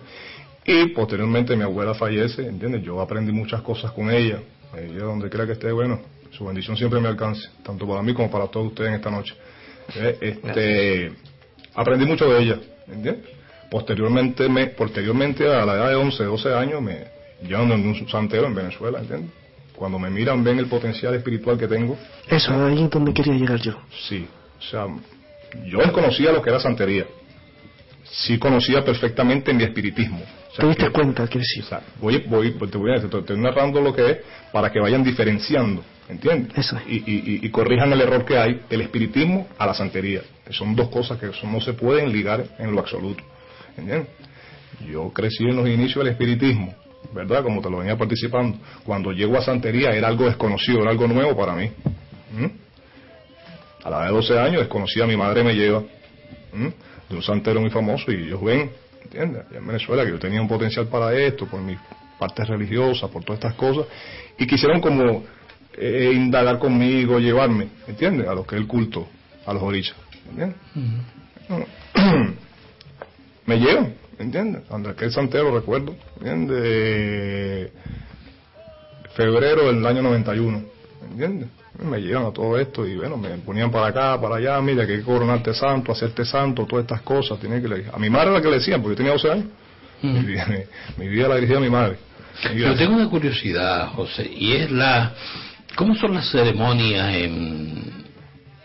Y posteriormente mi abuela fallece, ¿entiendes? Yo aprendí muchas cosas con ella. Ella donde quiera que esté, bueno, su bendición siempre me alcance, tanto para mí como para todos ustedes en esta noche. ¿ves? Este, aprendí mucho de ella, ¿entiendes? Posteriormente, me, posteriormente a la edad de 11, 12 años, me llevan donde un santero en Venezuela, ¿entiendes? Cuando me miran, ven el potencial espiritual que tengo, Eso, ahí es donde quería llegar yo. Sí, o sea, yo desconocía lo que era santería. Sí conocía perfectamente mi espiritismo. O sea, ¿Te diste que- cuenta? Quiero decir. o sea, voy, voy, te voy a te estoy narrando lo que es para que vayan diferenciando, ¿entiendes? Eso es. Y, y, y- y corrijan el error que hay del espiritismo a la santería. Que son dos cosas que son- no se pueden ligar en lo absoluto, ¿entiendes? Yo crecí en los inicios del espiritismo, ¿verdad? Como te lo venía participando. Cuando llego a Santería era algo desconocido, era algo nuevo para mí. ¿Mm? A la edad de 12 años desconocía, mi madre me lleva ¿Mm? De un santero muy famoso y ellos ven, ¿entiendes? Allá en Venezuela que yo tenía un potencial para esto, por mi parte religiosa, por todas estas cosas, y quisieron como eh, indagar conmigo, llevarme, ¿entiendes? A lo que es el culto, a los orichas, ¿entiendes? Bueno, me llevan, ¿entiendes? Donde aquel santero, recuerdo, ¿entiendes? Febrero del año 91, ¿entiendes? Me llevan a todo esto y bueno, me ponían para acá, para allá, mira que hay que coronarte santo, hacerte santo, todas estas cosas. Tenía que le... A mi madre era la que le decían, porque yo tenía 12 años. Mi, vida, mi vida la dirigía a mi madre. Yo tengo una curiosidad, José, y es la... ¿Cómo son las ceremonias en...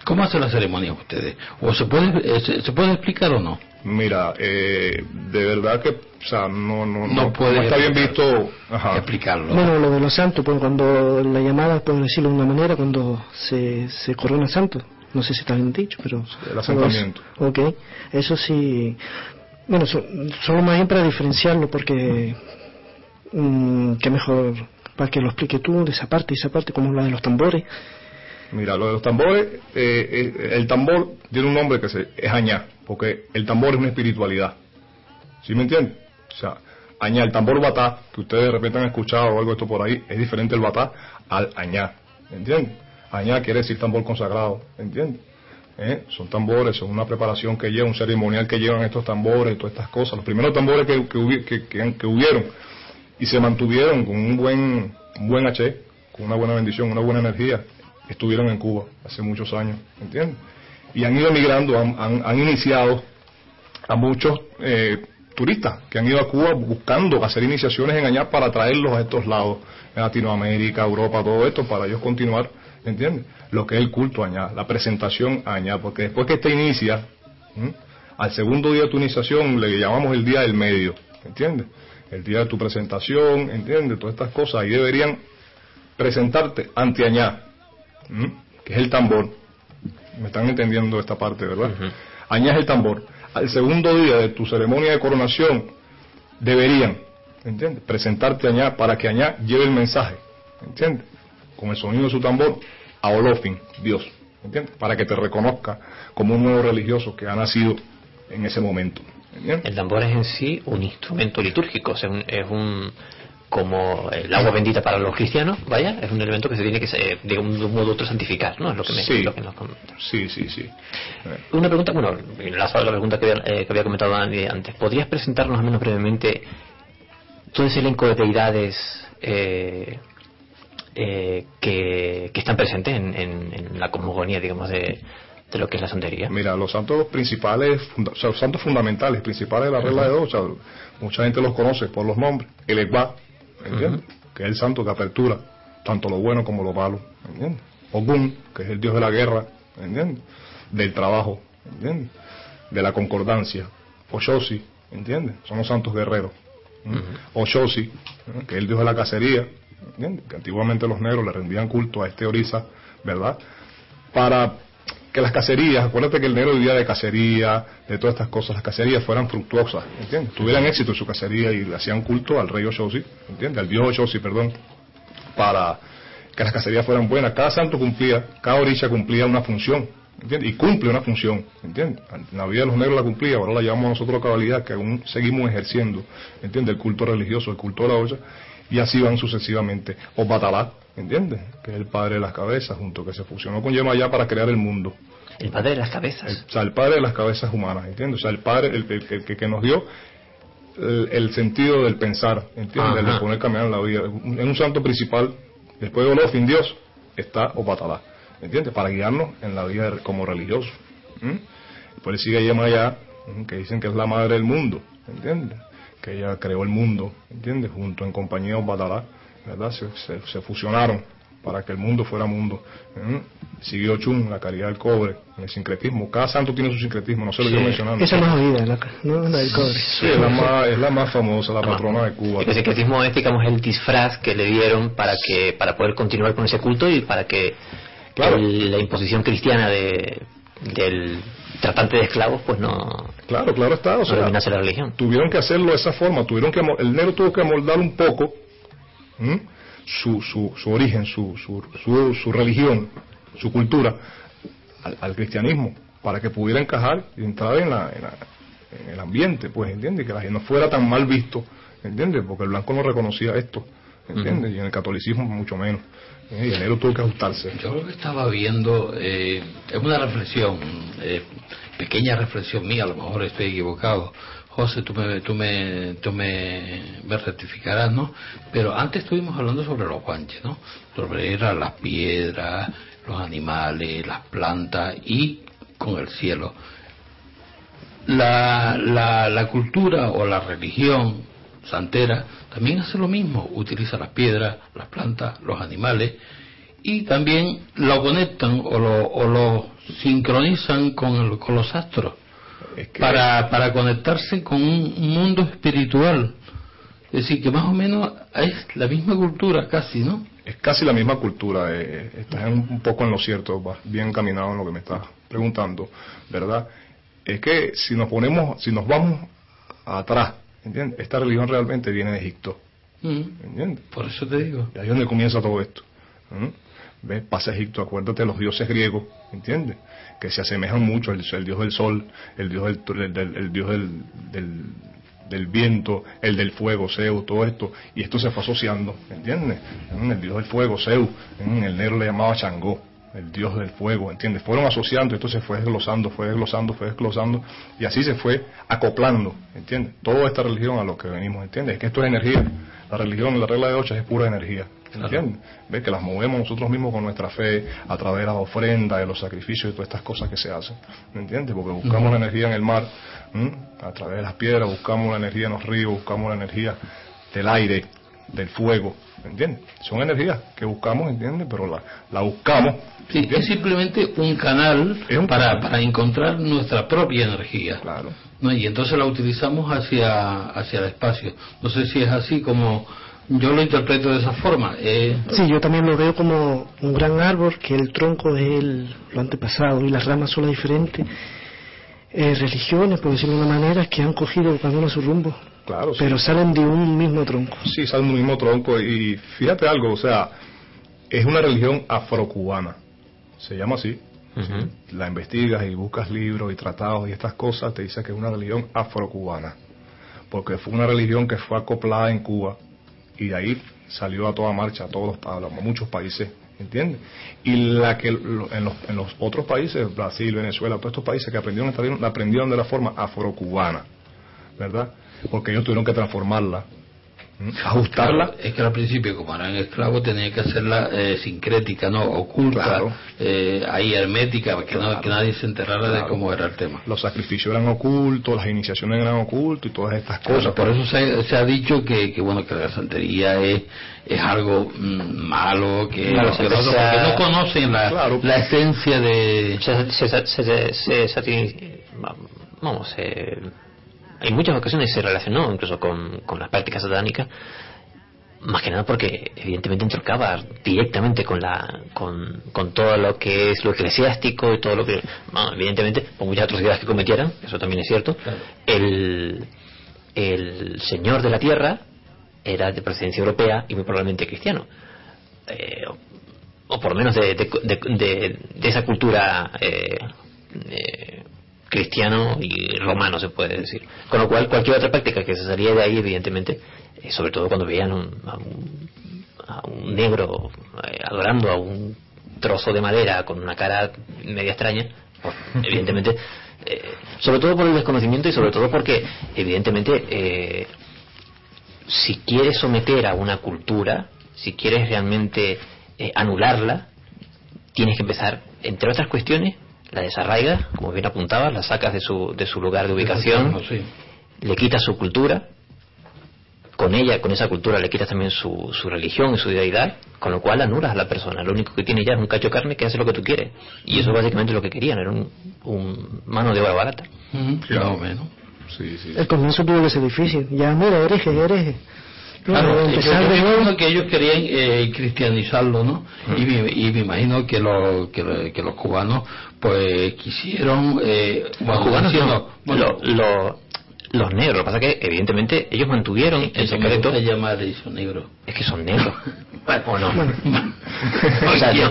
¿Cómo hacen las ceremonias ustedes? ¿O se puede, eh, se, se puede explicar o no? Mira, eh, de verdad que, o sea, no, no, No no, puede no está bien visto. Ajá. Explicarlo. Bueno, lo de los santos, pues cuando la llamada, por decirlo de una manera, cuando se, se corona santo, no sé si está bien dicho, pero... el asentamiento. Ok, eso sí, bueno, so- solo más bien para diferenciarlo, porque mm, que mejor para que lo explique tú de esa parte y esa parte, como la de los tambores. Mira, lo de los tambores, eh, eh, el tambor tiene un nombre que se, es añá, porque el tambor es una espiritualidad. ¿Sí me entiendes? O sea, añá, el tambor batá, que ustedes de repente han escuchado o algo esto por ahí, es diferente el batá al añá. ¿Entiendes? Añá quiere decir tambor consagrado. ¿Entiendes? ¿Eh? Son tambores, son una preparación que lleva, un ceremonial que llevan estos tambores, todas estas cosas. Los primeros tambores que- que- que hubieron y se mantuvieron con un buen, un buen H, con una buena bendición, una buena energía, estuvieron en Cuba hace muchos años, ¿entiendes? Y han ido migrando, han, iniciado a muchos eh, turistas que han ido a Cuba buscando hacer iniciaciones en Añá para traerlos a estos lados, en Latinoamérica, Europa, todo esto, para ellos continuar, ¿entiendes? Lo que es el culto Añá, la presentación a Añá, porque después que este inicia, al segundo día de tu iniciación le llamamos el día del medio, ¿entiendes? El día de tu presentación, ¿entiendes? Todas estas cosas, ahí deberían presentarte ante Añá, que es el tambor. Me están entendiendo esta parte, ¿verdad? Añá es el tambor. Al segundo día de tu ceremonia de coronación, deberían, ¿entiendes? Presentarte Añá para que Añá lleve el mensaje, ¿entiendes? Con el sonido de su tambor a Olofin, Dios, ¿entiendes? Para que te reconozca como un nuevo religioso que ha nacido en ese momento, ¿entiendes? El tambor es en sí un instrumento litúrgico, un- es un como el agua bendita para los cristianos, vaya, es un elemento que se tiene que, eh, de un, modo u otro, santificar, ¿no? Es lo que, me, Sí. lo que nos. Sí, sí, sí. Eh, Una pregunta, bueno, enlazado a la pregunta que había, eh, que había comentado antes. ¿Podrías presentarnos al menos brevemente todo ese elenco de deidades eh, eh, que, que están presentes en, en- en la cosmogonía, digamos, de, de lo que es la santería? Mira, los santos principales, funda- o sea, los santos fundamentales, principales de la regla de dos, o sea, mucha gente los conoce por los nombres. El Ekba, ¿entiendes? Que es el santo que apertura tanto lo bueno como lo malo, ¿entiendes? Ogún, que es el dios de la guerra, ¿entiendes? Del trabajo, ¿entiendes? De la concordancia. Oshosi, ¿entiendes? Son los santos guerreros. ¿m? Oshosi, ¿eh? que es el dios de la cacería, ¿entiendes? Que antiguamente los negros le rendían culto a este Orisa, ¿verdad? Para que las cacerías, acuérdate que el negro vivía de cacería, de todas estas cosas, las cacerías fueran fructuosas, ¿entiendes? Tuvieran éxito en su cacería y le hacían culto al rey Oshosi, ¿entiendes? Al dios Oshosi, perdón, para que las cacerías fueran buenas. Cada santo cumplía, cada orilla cumplía una función, ¿entiendes? Y cumple una función, ¿entiendes? En la vida de los negros la cumplía, ahora la llamamos nosotros cabalidad, que aún seguimos ejerciendo, ¿entiendes? El culto religioso, el culto de la olla, y así van sucesivamente. O Batalá, ¿entiendes? Que es el padre de las cabezas, junto que se fusionó con Yemayá para crear el mundo. El padre de las El- cabezas. o sea, el padre de las cabezas humanas, ¿entiendes? O sea, el padre, el, el- el que, que nos dio el, el sentido del pensar, ¿entiendes? El de poner caminar en la vida. En un santo principal, después de Olofin, Dios, está Opatalá, ¿entiendes? Para guiarnos en la vida como religioso. ¿m? Después sigue Yemayá, que dicen que es la madre del mundo, ¿entiendes? Que ella creó el mundo, ¿entiendes? Junto en compañía de Opatalá, ¿verdad? Se, se- se fusionaron para que el mundo fuera mundo. ¿m? Siguió Chun, la caridad del cobre, el sincretismo. Cada santo tiene su sincretismo, no se lo Sí. yo mencionando. Esa más oída, la, ¿no? la del cobre. Sí, es la más, es la más famosa, la patrona de Cuba. El secretismo es, digamos, el disfraz que le dieron para que para poder continuar con ese culto y para que Claro. el- la imposición cristiana de, del tratante de esclavos pues no, Claro, claro está. O no sea, la religión. tuvieron que hacerlo de esa forma. Tuvieron que, el negro tuvo que moldar un poco su, su, su origen, su, su, su, su religión, su cultura, al, al cristianismo, para que pudiera encajar y entrar en, la, en, la- en el ambiente, pues, ¿entiendes? Que la gente no fuera tan mal visto, ¿entiendes? Porque el blanco no reconocía esto, ¿entiendes? Y en el catolicismo mucho menos. ¿eh? Y el negro tuvo que ajustarse. Yo lo que estaba viendo eh, es una reflexión, eh, pequeña reflexión mía, a lo mejor estoy equivocado. José, tú me, tú me, tú me, me rectificarás, ¿no? Pero antes estuvimos hablando sobre los guanches, ¿no? Sobre las piedras, los animales, las plantas y con el cielo. La, la, la cultura o la religión santera también hace lo mismo, utiliza las piedras, las plantas, los animales y también lo conectan o lo, o lo sincronizan con, el- con los astros Es que- para, para conectarse con un mundo espiritual. Es decir, que más o menos es la misma cultura casi, ¿no? es casi la misma cultura, eh, estás en- un poco en lo cierto, vas bien encaminado en lo que me estás preguntando, ¿verdad? Es que si nos ponemos, si nos vamos atrás, ¿entiendes? Esta religión realmente viene de Egipto, Mm, ¿entiendes? Por eso te digo. Y ahí es donde comienza todo esto. ¿m? ¿Ves? Pasa a Egipto, acuérdate de los dioses griegos, ¿entiendes? Que se asemejan mucho, el, el dios del sol, el dios del, del- el dios del, del, del viento, el del fuego, Zeus, todo esto. Y esto se fue asociando, ¿entiendes? ¿Mm? El dios del fuego, Zeus, ¿m? el negro le llamaba Changó, el dios del fuego, ¿entiendes? Fueron asociando, esto se fue desglosando, fue desglosando, fue desglosando, y así se fue acoplando, ¿entiendes? Toda esta religión a lo que venimos, ¿entiendes? Es que esto es energía. La religión, la regla de ocho es pura energía. ¿Entiendes? Ves que las movemos nosotros mismos con nuestra fe, a través de las ofrendas, de los sacrificios y todas estas cosas que se hacen. ¿Me entiendes? Porque buscamos la energía en el mar, ¿m? a través de las piedras, buscamos la energía en los ríos, buscamos la energía del aire, del fuego. ¿Me entiendes? Son energías que buscamos, ¿entiendes? Pero la, la buscamos. Sí, es simplemente un canal un para, canal. para encontrar nuestra propia energía. Claro. ¿no? Y entonces la utilizamos hacia, hacia el espacio. No sé si es así como yo lo interpreto de esa forma. Eh, Sí, yo también lo veo como un gran árbol que el tronco es el, lo antepasado y las ramas son las diferentes eh, religiones, por decirlo de una manera, que han cogido cada uno su rumbo, Claro, sí. pero salen de un mismo tronco. Sí, salen del mismo tronco. Y fíjate algo, o sea, es una religión afrocubana. Se llama así. La investigas y buscas libros y tratados y estas cosas, te dice que es una religión afrocubana. Porque fue una religión que fue acoplada en Cuba y de ahí salió a toda marcha a todos los, a muchos países. ¿Entiendes? Y la que lo- en los, en los otros países, Brasil, Venezuela, todos estos países que aprendieron la aprendieron de la forma afrocubana. ¿Verdad? Porque ellos tuvieron que transformarla. Ajustarla Claro, es que al principio, como eran esclavos, tenían que hacerla eh, sincrética, ¿no? Oculta, Claro. eh, ahí hermética, que, no- Claro. que nadie se enterara de cómo era el tema. los sacrificios eran ocultos, las iniciaciones eran ocultos y todas estas Claro, cosas. por eso se, se ha dicho que, que, bueno que la santería es, es algo mm, malo, que, Claro, que se- los otros- se- porque no conocen la, Claro. la esencia de... se, se, se, se- se vamos eh, en muchas ocasiones se relacionó incluso con, con las prácticas satánicas más que nada porque evidentemente entrocaba directamente con la con, con todo lo que es lo eclesiástico y todo lo que bueno, evidentemente por muchas atrocidades que cometieran eso también es cierto el el señor de la tierra era de procedencia europea y muy probablemente cristiano Eh, o, o por lo menos de, de, de- de- de esa cultura eh, eh, cristiano y romano se puede decir. Con lo cual cualquier otra práctica que se salía de ahí evidentemente eh, sobre todo cuando veían un- a, un, a un negro eh, adorando a un trozo de madera con una cara media extraña pues, evidentemente eh, sobre todo por el desconocimiento y sobre todo porque evidentemente eh, si quieres someter a una cultura, si quieres realmente anularla, tienes que empezar, entre otras cuestiones, la desarraigas, como bien apuntabas, la sacas de su, de su lugar de ubicación, Sí. le quitas su cultura, con ella, con esa cultura le quitas también su, su religión y su deidad, con lo cual anulas a la persona. Lo único que tiene ya es un cacho de carne que hace lo que tú quieres. Y eso es básicamente lo que querían, era un, un mano de obra barata. Más o menos. Sí, sí. El comienzo tuvo que ser difícil. Ya, mira, hereje, hereje. Claro, Luego yo, que ellos querían eh, cristianizarlo, ¿no? Y, me, y me imagino que, lo- que, que los cubanos, pues, quisieron... Eh, Los cubanos no. bueno, Lo- lo- los negros. Lo que pasa es que, evidentemente, ellos mantuvieron el Eso me secreto. gusta llamar eso negro. Es que son negros. ¿O no? o sea, yo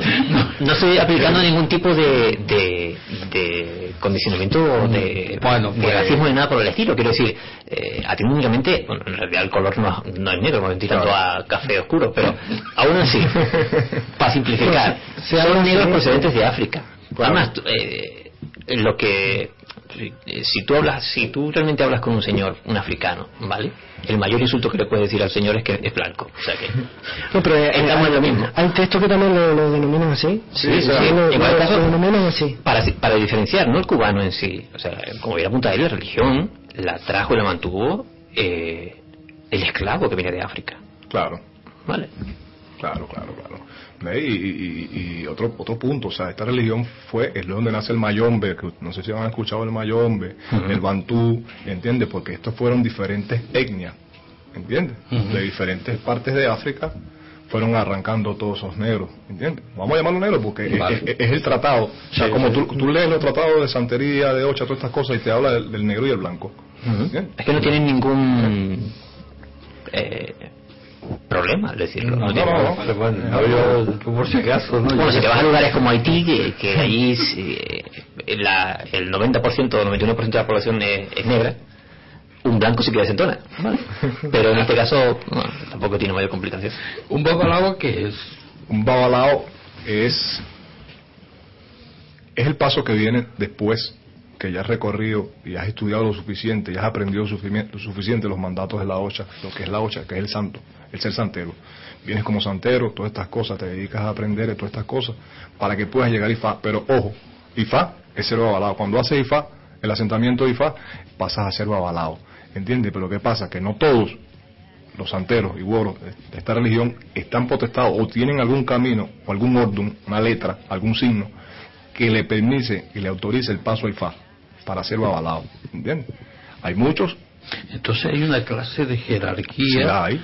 no estoy aplicando ningún tipo de, de, de condicionamiento o de, Bueno, de racismo ni nada por el estilo. Quiero decir, eh, a ti únicamente, bueno, en realidad el color no, no es negro, me estoy tirando a café oscuro, pero aún así, para simplificar, son negros procedentes de África. Además, eh, lo que si- eh, si tú hablas, si tú realmente hablas con un señor, un africano, ¿vale? El mayor insulto que le puedes decir al señor es que es blanco. O sea que No, pero eh, Estamos en lo mismo. hay textos que también lo, lo denominan así. Sí, sí, lo, sí. lo- En cualquier lo caso- denominan así. para, para diferenciar, no el cubano en sí, o sea, como bien apunta él, la religión la trajo y la mantuvo eh, el esclavo que viene de África, Claro, ¿vale? claro, claro, claro. Y, y- y otro otro punto, o sea, esta religión fue, es donde nace el mayombe, que no sé si han escuchado el mayombe, el bantú, ¿entiendes? Porque estos fueron diferentes etnias, ¿entiendes? De diferentes partes de África fueron arrancando todos esos negros, ¿entiendes? Vamos a llamarlo negro porque es- Vale. es, es el tratado. O sea, Sí, como sí. tú, tú lees los tratados de santería, de ocha, todas estas cosas y te habla del, del negro y el blanco. Es que no tienen ningún eh, problema decirlo. No, no tienen- no, no. Bueno, no, yo, por si acaso, ¿no? Bueno, si te vas a lugares como Haití, que, que allí eh, la- el 90% o 99% de la población es, es negra, un blanco sí que desentona. ¿vale? Pero en este caso bueno, tampoco tiene mayor complicación. Un babalao que es Un babalao es es el paso que viene después que ya has recorrido y has estudiado lo suficiente, ya has aprendido lo suficiente los mandatos de la ocha, lo que es la ocha, que es el santo, el ser santero. Vienes como santero, todas estas cosas, te dedicas a aprender de todas estas cosas para que puedas llegar a Ifá. Pero ojo, Ifá es ser babalao. Cuando haces Ifá, el asentamiento de Ifá, pasas a ser babalao. ¿Entiendes? Pero ¿qué pasa? Que no todos los santeros y guoros de esta religión están potestados o tienen algún camino o algún orden, una letra, algún signo que le permite y le autorice el paso a Ifá para ser babalao. ¿Entiendes? Hay muchos, entonces hay una clase de jerarquía sí la hay,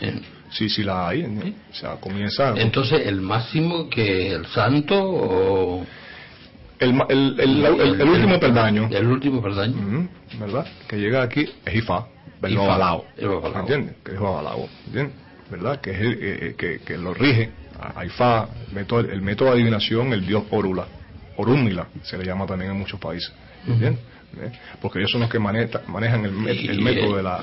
en- sí, sí la hay. ¿entiendes? O sea, comienza entonces el máximo que el santo o el, el, el, el- último peldaño, el último peldaño Ujú, ¿verdad? Que llega aquí es Ifá, el babalao. ¿Entiendes? Que es babalao, ¿entiendes? ¿Verdad? Que es el, eh, que, que lo rige a Ifá, el método, el método de adivinación, el dios Orula, Orúmila, se le llama también en muchos países, ¿entiendes? ¿Eh? Porque ellos son los que manejan el, el y- método de la,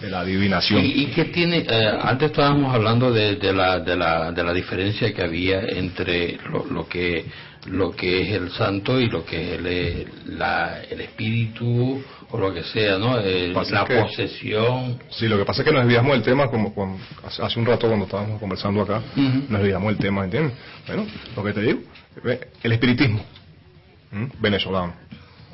de la adivinación. ¿Y, y qué tiene? eh, antes estábamos hablando de, de la, de, la, de la diferencia que había entre lo, lo que lo que es el santo y lo que es el, eh, la- el espíritu o lo que sea, ¿no? Eh, Pasa la que- posesión. Sí, lo que pasa es que nos desviamos del tema como cuando- hace, un rato cuando estábamos conversando acá, nos desviamos del tema, ¿entiendes? Bueno, lo que te digo, el espiritismo venezolano.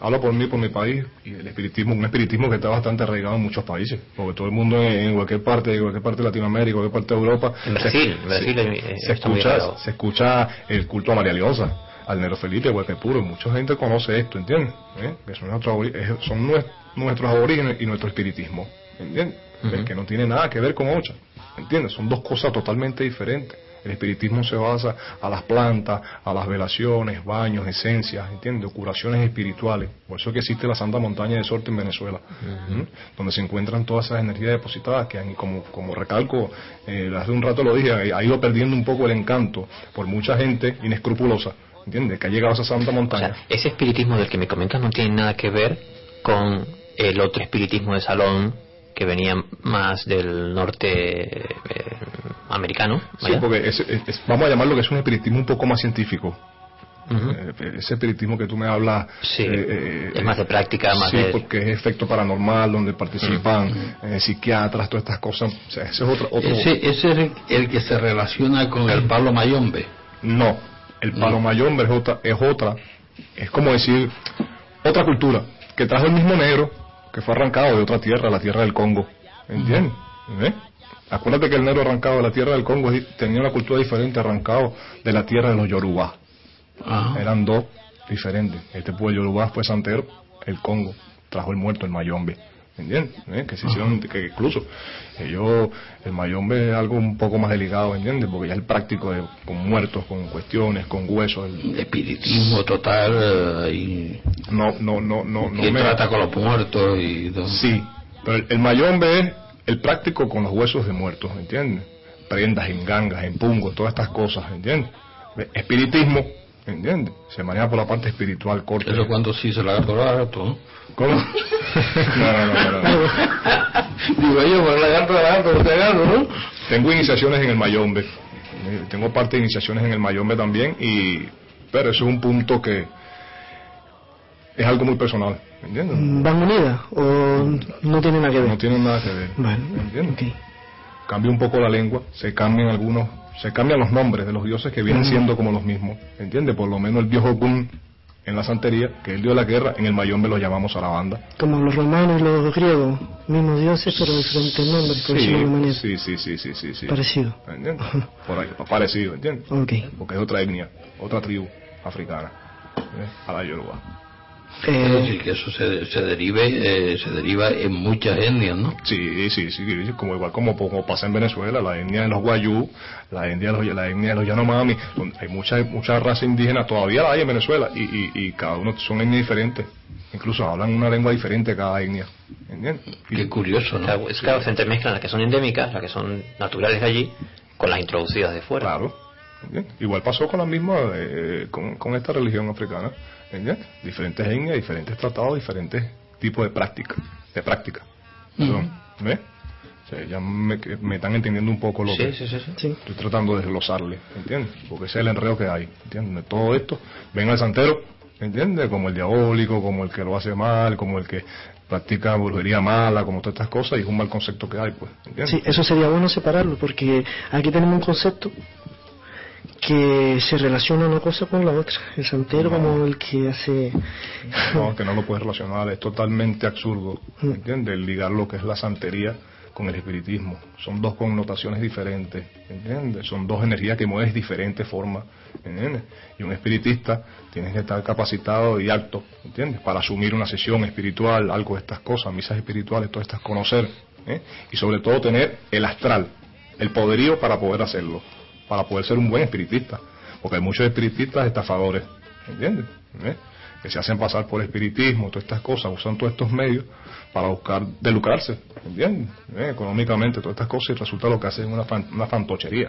Hablo por mí, por mi país, y el espiritismo, un espiritismo que está bastante arraigado en muchos países, porque todo el mundo en, en cualquier parte, en cualquier parte de Latinoamérica, en cualquier parte de Europa, En se- Brasil, se- Brasil se escucha, arraigado. se escucha el culto a María Liosa, al Nero Felipe, Hueque Puro, mucha gente conoce esto, ¿entiendes? ¿Eh? Que son, nuestros, son nues- nuestros aborígenes y nuestro espiritismo, ¿entiendes? El que no tiene nada que ver con Ocha, ¿entiendes? Son dos cosas totalmente diferentes. El espiritismo se basa a las plantas, a las velaciones, baños, esencias, ¿entiendes? Curaciones espirituales. Por eso que existe la Santa Montaña de Sorte en Venezuela, donde se encuentran todas esas energías depositadas que, como, como recalco, eh, hace un rato lo dije, ha ido perdiendo un poco el encanto por mucha gente inescrupulosa, ¿entiendes? Que ha llegado a esa Santa O Montaña. sea, ese espiritismo del que me comentas no tiene nada que ver con el otro espiritismo de salón que venía más del norte eh, americano. Sí, ¿vaya? porque es- es- es- vamos a llamarlo que es un espiritismo un poco más científico. Eh, ese espiritismo que tú me hablas Sí, eh, es más de práctica, más sí, de... porque es efecto paranormal donde participan eh, psiquiatras todas estas cosas o sea, ese es otro, otro Ese, ese es el, el que se relaciona con el palo mayombe. no el palo mayombe es otra es otra es como decir otra cultura que trajo el mismo negro que fue arrancado de otra tierra la tierra del Congo ¿entiendes? ¿Eh? acuérdate que el negro arrancado de la tierra del Congo tenía una cultura diferente arrancado de la tierra de los Yorubá Ajá. eran dos diferentes. Este pueblo Yorubá fue santero, el Congo trajo el muerto, el mayombe. ¿Entiendes? ¿Eh? Que se hicieron, que incluso ellos, el mayombe es algo un poco más delicado, ¿entiendes? Porque ya el práctico de, con muertos, con cuestiones, con huesos, el, Espiritismo total eh, y no, no, no, no, no me trata con los muertos y todo. Sí, pero el, el mayombe es el práctico con los huesos de muertos, ¿entiendes? Prendas en gangas, en pungos, todas estas cosas, ¿entiendes? Espiritismo, ¿entiendes? Se maneja por la parte espiritual corta. Eso cuando sí se la agarró la gato, ¿no? ¿Cómo? No, no, no, no, no. Digo yo, por la gato, la gato, la gato, ¿no? Tengo iniciaciones en el mayombe. Eh, Tengo parte de iniciaciones en el mayombe también, y pero eso es un punto que es algo muy personal, ¿entiendes? ¿Van unidas o no tienen nada que ver? No tiene nada que ver. Bueno, ¿entiendes? ok. Cambia un poco la lengua, se cambian algunos, se cambian los nombres de los dioses que vienen siendo como los mismos, ¿entiendes? Por lo menos el dios Ogún en la santería, que es el dios de la guerra, en el mayombe lo llamamos a la banda. Como los romanos y los griegos, mismos dioses pero diferentes nombres, por alguna manera. sí, sí, sí, sí, sí, sí. Parecido. ¿Entiendes? Por ahí, parecido, ¿entiendes? Porque es otra etnia, otra tribu africana, ¿eh? a la Yoruba. Es Eh, decir, que eso se, se derive, eh, se deriva en muchas etnias, ¿no? Sí, sí, sí, sí, como igual como, como pasa en Venezuela, la etnia de los Guayú, la etnia de los, la etnia de los Yanomami, son- hay muchas muchas razas indígenas, todavía la hay en Venezuela, y, y, y cada uno son etnias diferentes, incluso hablan una lengua diferente cada etnia, Qué curioso, ¿no? Claro, es claro, se entremezclan las que son endémicas, las que son naturales de allí, con las introducidas de fuera. Claro. ¿entiendes? Igual pasó con la misma, eh, con, con esta religión africana, ¿entiendes? Diferentes etnias, diferentes tratados, diferentes tipos de práctica, de práctica. Perdón, ¿ves? O sea, ya me, me están entendiendo un poco lo Sí, que sí, sí, sí. estoy tratando de desglosarle, ¿entiendes? Porque ese es el enredo que hay, ¿entiendes? De todo esto, ven al santero, ¿entiendes? Como el diabólico, como el que lo hace mal, como el que practica brujería mala, como todas estas cosas, y es un mal concepto que hay, pues, ¿entiendes? Sí, eso sería bueno separarlo, porque aquí tenemos un concepto que se relaciona una cosa con la otra. El santero como el que hace... No, que no lo puedes relacionar, es totalmente absurdo, Mm. ¿entiendes? Ligar lo que es la santería con el espiritismo. Son dos connotaciones diferentes, ¿entiendes? Son dos energías que mueves de diferentes formas, ¿entiendes? Y un espiritista tiene que estar capacitado y apto, ¿entiendes? Para asumir una sesión espiritual, algo de estas cosas, misas espirituales, todas estas, conocer, ¿eh? Y sobre todo tener el astral, el poderío para poder hacerlo, para poder ser un buen espiritista. Porque hay muchos espiritistas estafadores, ¿entiendes? ¿Eh? Que se hacen pasar por espiritismo, todas estas cosas, usan todos estos medios para buscar de lucrarse, ¿entiendes? ¿Eh? Económicamente, todas estas cosas, y resulta lo que hacen es una, fan- una fantochería.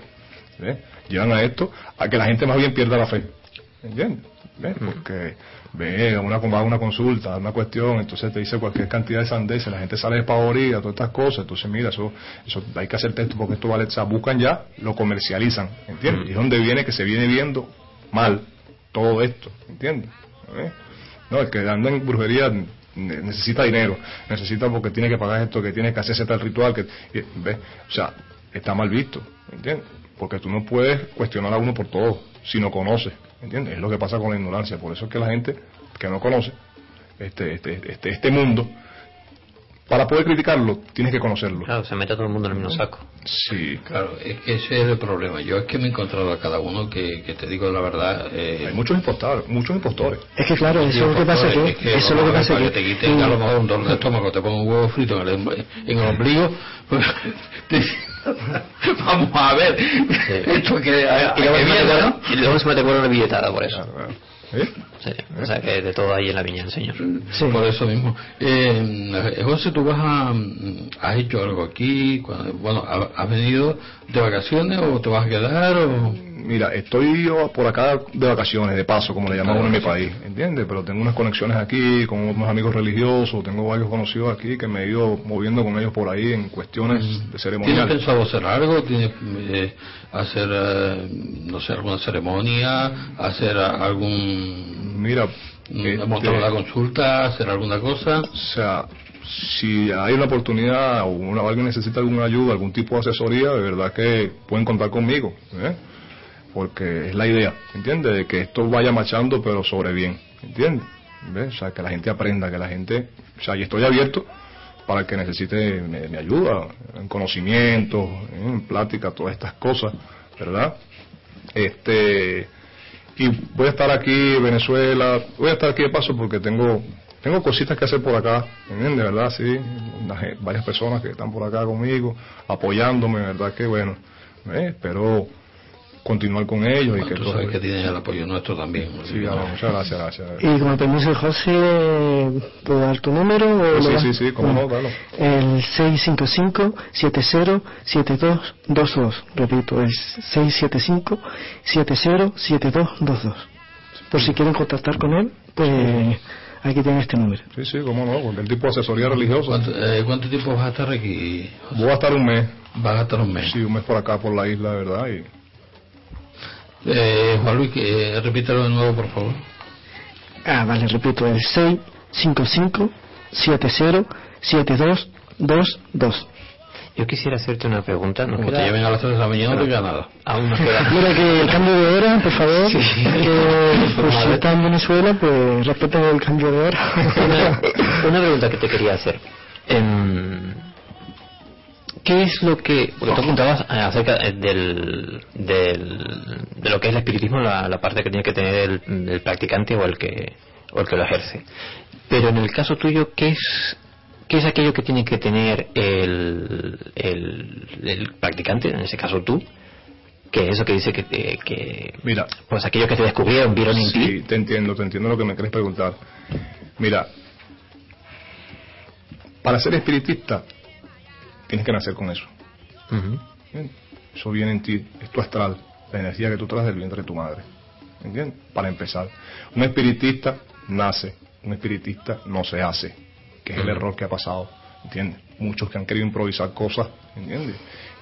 ¿eh? Llevan a esto a que la gente más bien pierda la fe, ¿entiendes? ¿Eh? Porque ve una, va una consulta, una cuestión, entonces te dice cualquier cantidad de sandeces, la gente sale despavorida, todas estas cosas, entonces mira, eso, eso hay que hacer esto porque esto vale, o sea, buscan ya, lo comercializan, ¿entiendes? Y es donde viene que se viene viendo mal todo esto, ¿entiendes? ¿Eh? No, el que anda en brujería ne- necesita dinero, necesita porque tiene que pagar esto, que tiene que hacerse tal ritual, que, ¿ves? O sea, está mal visto, ¿entiendes? Porque tú no puedes cuestionar a uno por todo, si no conoces, ¿entiendes? Es lo que pasa con la ignorancia, por eso es que la gente que no conoce este, este, este, este mundo, para poder criticarlo, tienes que conocerlo. Claro, se mete a todo el mundo en el mismo saco. Sí, Claro, es que ese es el problema. Yo es que me he encontrado a cada uno que, que te digo la verdad. Eh, hay muchos impostores, muchos impostores. Es que claro, eso es lo que pasa aquí. aquí. Eso es lo que pasa aquí. que te quiten a lo mejor un dolor de estómago, te pongo un huevo frito en el, em- en el ombligo. Vamos a ver. Esto que, a Y luego, que se mete con- ¿no? y luego se mete con una billetada por eso. ¿Eh? Sí, o sea que de todo ahí en la viña del señor. Sí. Por eso mismo. Eh, José, ¿tú vas a, mm, has hecho algo aquí? Cuando- Bueno, ¿ha- ¿has venido de vacaciones o te vas a quedar? O... Mira, estoy yo por acá de vacaciones, de paso, como le llamamos en mi país, ¿entiendes? Pero tengo unas conexiones aquí con unos amigos religiosos, tengo varios conocidos aquí que me he ido moviendo con ellos por ahí en cuestiones de ¿Tienes ceremonial. pensado hacer algo? ¿Tienes eh, hacer, eh, no sé, alguna ceremonia? ¿Hacer a- Mira, mm, este, montar una consulta? ¿Hacer alguna cosa? o sea, si hay una oportunidad o una- alguien necesita alguna ayuda, algún tipo de asesoría, de verdad que pueden contar conmigo, ¿eh? Porque es la idea, ¿entiendes? De que esto vaya marchando, pero sobre bien, ¿entiendes? ¿Ves? O sea, que la gente aprenda, que la gente, o sea, y estoy abierto para que necesite mi, mi ayuda, en conocimiento, en plática, todas estas cosas, ¿verdad? Este, y voy a estar aquí en Venezuela, voy a estar aquí de paso porque tengo tengo cositas que hacer por acá, ¿entiendes? De verdad, sí, varias personas que están por acá conmigo, apoyándome, verdad que bueno, ¿eh? espero continuar con ellos y que Tú todo- sabes que tienen el apoyo nuestro también. Sí, muchas gracias, gracias. Y con el permiso de José, ¿puedo dar tu número? o Sí, das? sí, sí, cómo no, Bueno, claro. El 655-707222. Repito, el 675-707222. Por si quieren contactar con él, pues aquí tienen este número. Sí, sí, cómo no, porque el tipo de asesoría religiosa. ¿Cuánto, eh, cuánto tiempo vas a estar aquí? Voy a estar un mes. Vas a estar un mes. Sí, un mes por acá, por la isla, verdad. Y Eh, Juan Luis, eh, repítelo de nuevo, por favor. Ah, vale, repito, el 655-707222. Yo quisiera hacerte una pregunta. Nos Como te queda- lleven a las 3 de la mañana, no diga nada. Aún nos queda... Mira que el cambio de hora, por favor, Sí. que por si está en Venezuela, pues respeten el cambio de hora. una, una pregunta que te quería hacer. Em, ¿Qué es lo que... Porque tú apuntabas eh, acerca eh, del, del, de lo que es el espiritismo, la, la parte que tiene que tener el, el practicante o el, que, o el que lo ejerce. Pero en el caso tuyo, ¿qué es, qué es aquello que tiene que tener el, el, el practicante, en ese caso tú? Que eso que dice que, te- que Mira, pues aquello que te descubrieron, vieron en ti. Sí, te entiendo, te entiendo lo que me quieres preguntar. Mira, para ser espiritista tienes que nacer con eso. Eso viene en ti, es tu astral, la energía que tú traes del vientre de tu madre. ¿Entiendes? Para empezar. Un espiritista nace, un espiritista no se hace, que es el error que ha pasado. ¿Entiendes? Muchos que han querido improvisar cosas, ¿entiendes?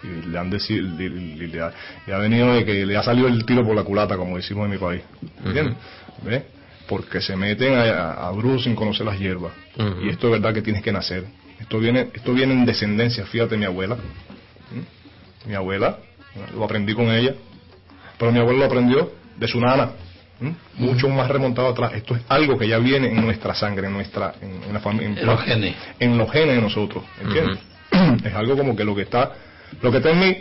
Y le han decidido, le, le- le ha, le ha venido de que le ha salido el tiro por la culata, como decimos en mi país. ¿Entiendes? ¿Ves? Porque se meten a, a, brujo sin conocer las hierbas. Y esto es verdad que tienes que nacer. Esto viene, esto viene en descendencia, fíjate mi abuela. ¿Mm? Mi abuela, lo aprendí con ella, pero mi abuela lo aprendió de su nana, ¿m? mucho más remontado atrás. Esto es algo que ya viene en nuestra sangre, en nuestra, en, en la familia, En los genes. en los genes de nosotros, ¿entiendes? Es algo como que lo que está, lo que está en mí,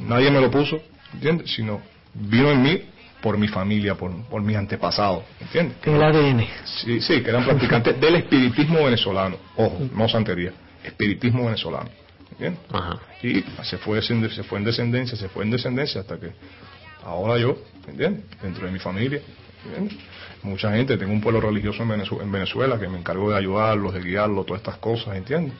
nadie me lo puso, ¿entiendes? Sino vino en mí por mi familia, por, por mis antepasados, ¿entiendes? En el ADN. Sí, sí, que eran practicantes del espiritismo venezolano. Ojo, no santería, espiritismo venezolano. ¿Entiendes? Ajá. Y se fue, se fue en descendencia, se fue en descendencia hasta que ahora yo, ¿entiendes? Dentro de mi familia, ¿entiendes? Mucha gente, tengo un pueblo religioso en Venezu- en Venezuela que me encargo de ayudarlos, de guiarlos, todas estas cosas, ¿entiendes?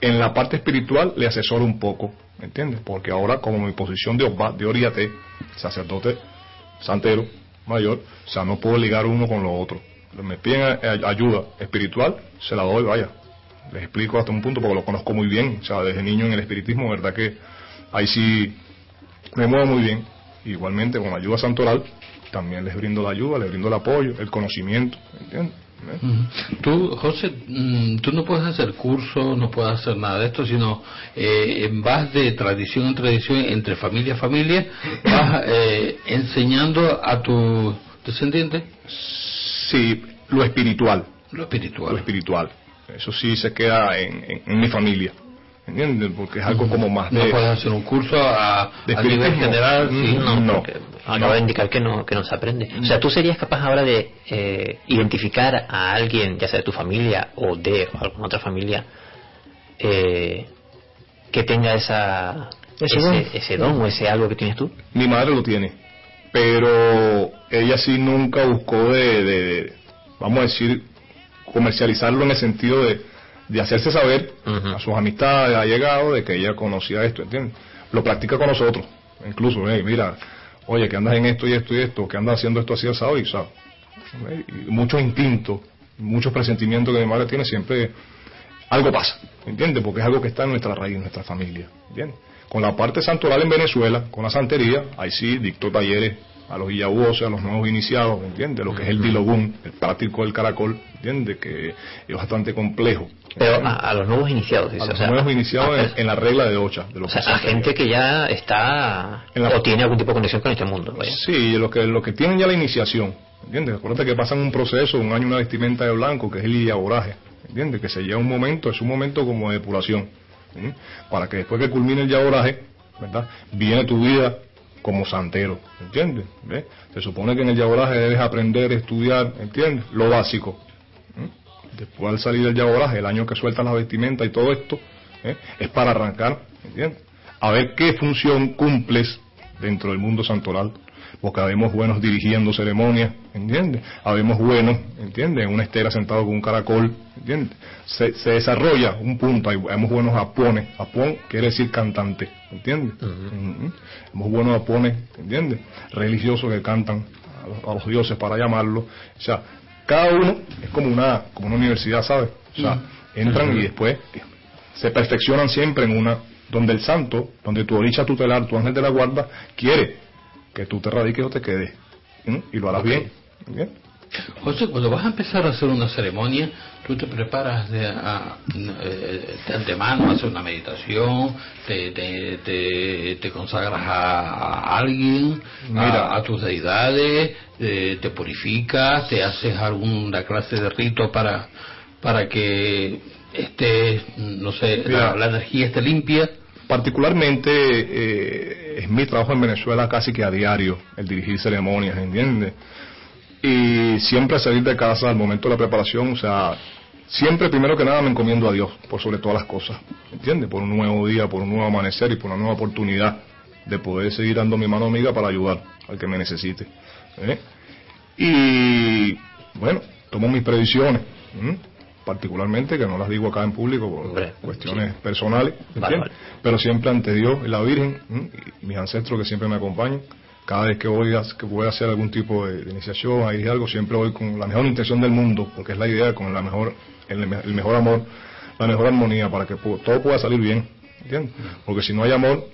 En la parte espiritual le asesoro un poco, ¿entiendes? Porque ahora, como mi posición de Osba, de Oriate, sacerdote santero mayor, o sea, no puedo ligar uno con lo otro. Me piden ayuda espiritual, se la doy, vaya. Les explico hasta un punto porque lo conozco muy bien, o sea, desde niño en el espiritismo, verdad que ahí sí me muevo muy bien. Igualmente con ayuda santoral, también les brindo la ayuda, les brindo el apoyo, el conocimiento, ¿entiendes? ¿Eh? Tú, José, mm, tú no puedes hacer cursos, no puedes hacer nada de esto, sino eh, vas de tradición en tradición, entre familia a familia, vas eh, enseñando a tus descendientes Sí, lo espiritual, lo lo espiritual. espiritual. Eso sí se queda en, en- en mi familia, ¿entiendes? Porque es algo como más No de... puedes hacer un curso a, de a nivel general, sí, Mm, no. no. porque acaba de indicar que no, que no se aprende. O sea, tú serías capaz ahora de eh, identificar a alguien, ya sea de tu familia o de alguna otra familia, eh, que tenga esa, Ese ese, don. ese don o ese algo que tienes tú. Mi madre lo tiene, pero ella sí nunca buscó de, de- de, vamos a decir, comercializarlo en el sentido de, de hacerse saber a sus amistades, ha llegado de que ella conocía esto, ¿entiendes? Lo practica con nosotros, incluso, hey, mira, oye, que andas en esto y esto y esto, que andas haciendo esto así asado y, ¿sabes? Y muchos instintos, muchos presentimientos que mi madre tiene siempre algo pasa, ¿entiendes? Porque es algo que está en nuestra raíz, en nuestra familia, ¿entiendes? Con la parte santoral en Venezuela, con la santería, ahí sí dictó talleres a los Iyabuose, a los nuevos iniciados, ¿entiendes? Lo que es el Dilogún, el práctico del caracol, ¿entiendes? Que es bastante complejo. Pero a, a los nuevos iniciados, A dice, los o sea, nuevos iniciados a- en, en la regla de Ocha, de lo o sea, a gente que ya está En la- o tiene algún tipo de conexión con este mundo. vaya. Sí, los que, los que tienen ya la iniciación, ¿entiendes? Acuérdate que pasan un proceso, un año una vestimenta de blanco, que es el yaboraje, ¿entiendes? Que se lleva un momento, es un momento como de depuración, ¿sí? Para que después que culmine el yaboraje, ¿verdad? Viene tu vida como santero, ¿entiendes? ¿Ves? Se supone que en el yaboraje debes aprender, estudiar, ¿entiendes? Lo básico, después al salir del yaboraje, el año que sueltas la vestimenta y todo esto, ¿eh? es para arrancar, ¿entiendes? A ver qué función cumples dentro del mundo santoral porque habemos buenos dirigiendo ceremonias, ¿entiendes? Habemos buenos, ¿entiendes? Una estera sentado con un caracol, ¿entiendes? Se, se desarrolla un punto, hay, habemos buenos apones, apón quiere decir cantante, ¿entiendes? Hemos buenos apones, ¿entiendes? Religiosos que cantan a los, a los dioses para llamarlo, o sea, cada uno es como una, como una universidad, ¿sabes? O sea, entran y después se perfeccionan siempre en una donde el santo, donde tu oricha tutelar, tu ángel de la guarda, quiere que tú te radiques o te quedes. ¿m? Y lo harás bien. ¿bien? José, cuando vas a empezar a hacer una ceremonia, tú te preparas de, a- eh, de antemano, haces una meditación, te, te, te, te consagras a, a alguien, Mira. a, a tus deidades, eh, te purificas, te haces alguna clase de rito para, para que esté, no sé, la energía esté limpia. Particularmente eh, es mi trabajo en Venezuela casi que a diario, el dirigir ceremonias, ¿entiendes? Y siempre salir de casa al momento de la preparación, o sea, siempre primero que nada me encomiendo a Dios por sobre todas las cosas, ¿entiendes? Por un nuevo día, por un nuevo amanecer y por una nueva oportunidad de poder seguir dando mi mano amiga para ayudar al que me necesite. ¿eh? Y bueno, tomo mis previsiones. Particularmente que no las digo acá en público por Hombre, cuestiones personales. Vale, vale. pero siempre ante Dios y la Virgen ¿m? y mis ancestros que siempre me acompañan. Cada vez que voy a, que voy a hacer algún tipo de, de iniciación, ahí algo, siempre voy con la mejor intención del mundo, porque es la idea, con la mejor, el, me- el mejor amor, la mejor armonía, para que todo pueda salir bien, ¿entiendes? Porque si no hay amor,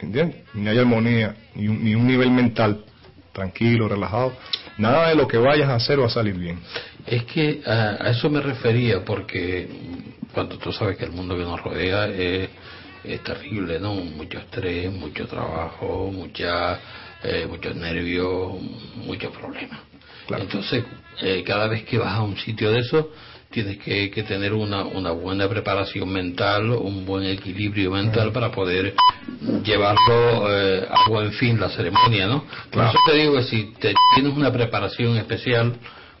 ¿entiendes? Ni hay armonía, ni un, ni un nivel mental tranquilo, relajado, nada de lo que vayas a hacer va a salir bien. Es que a, a eso me refería, porque cuando tú sabes que el mundo que nos rodea es, es terrible, ¿no? Mucho estrés, mucho trabajo, mucha, eh, muchos nervios, muchos problemas. Claro. Entonces, eh, cada vez que vas a un sitio de eso, tienes que, que tener una, una buena preparación mental, un buen equilibrio mental para poder llevarlo eh, a buen fin la ceremonia, ¿no? Por Claro. eso te digo que si te, tienes una preparación especial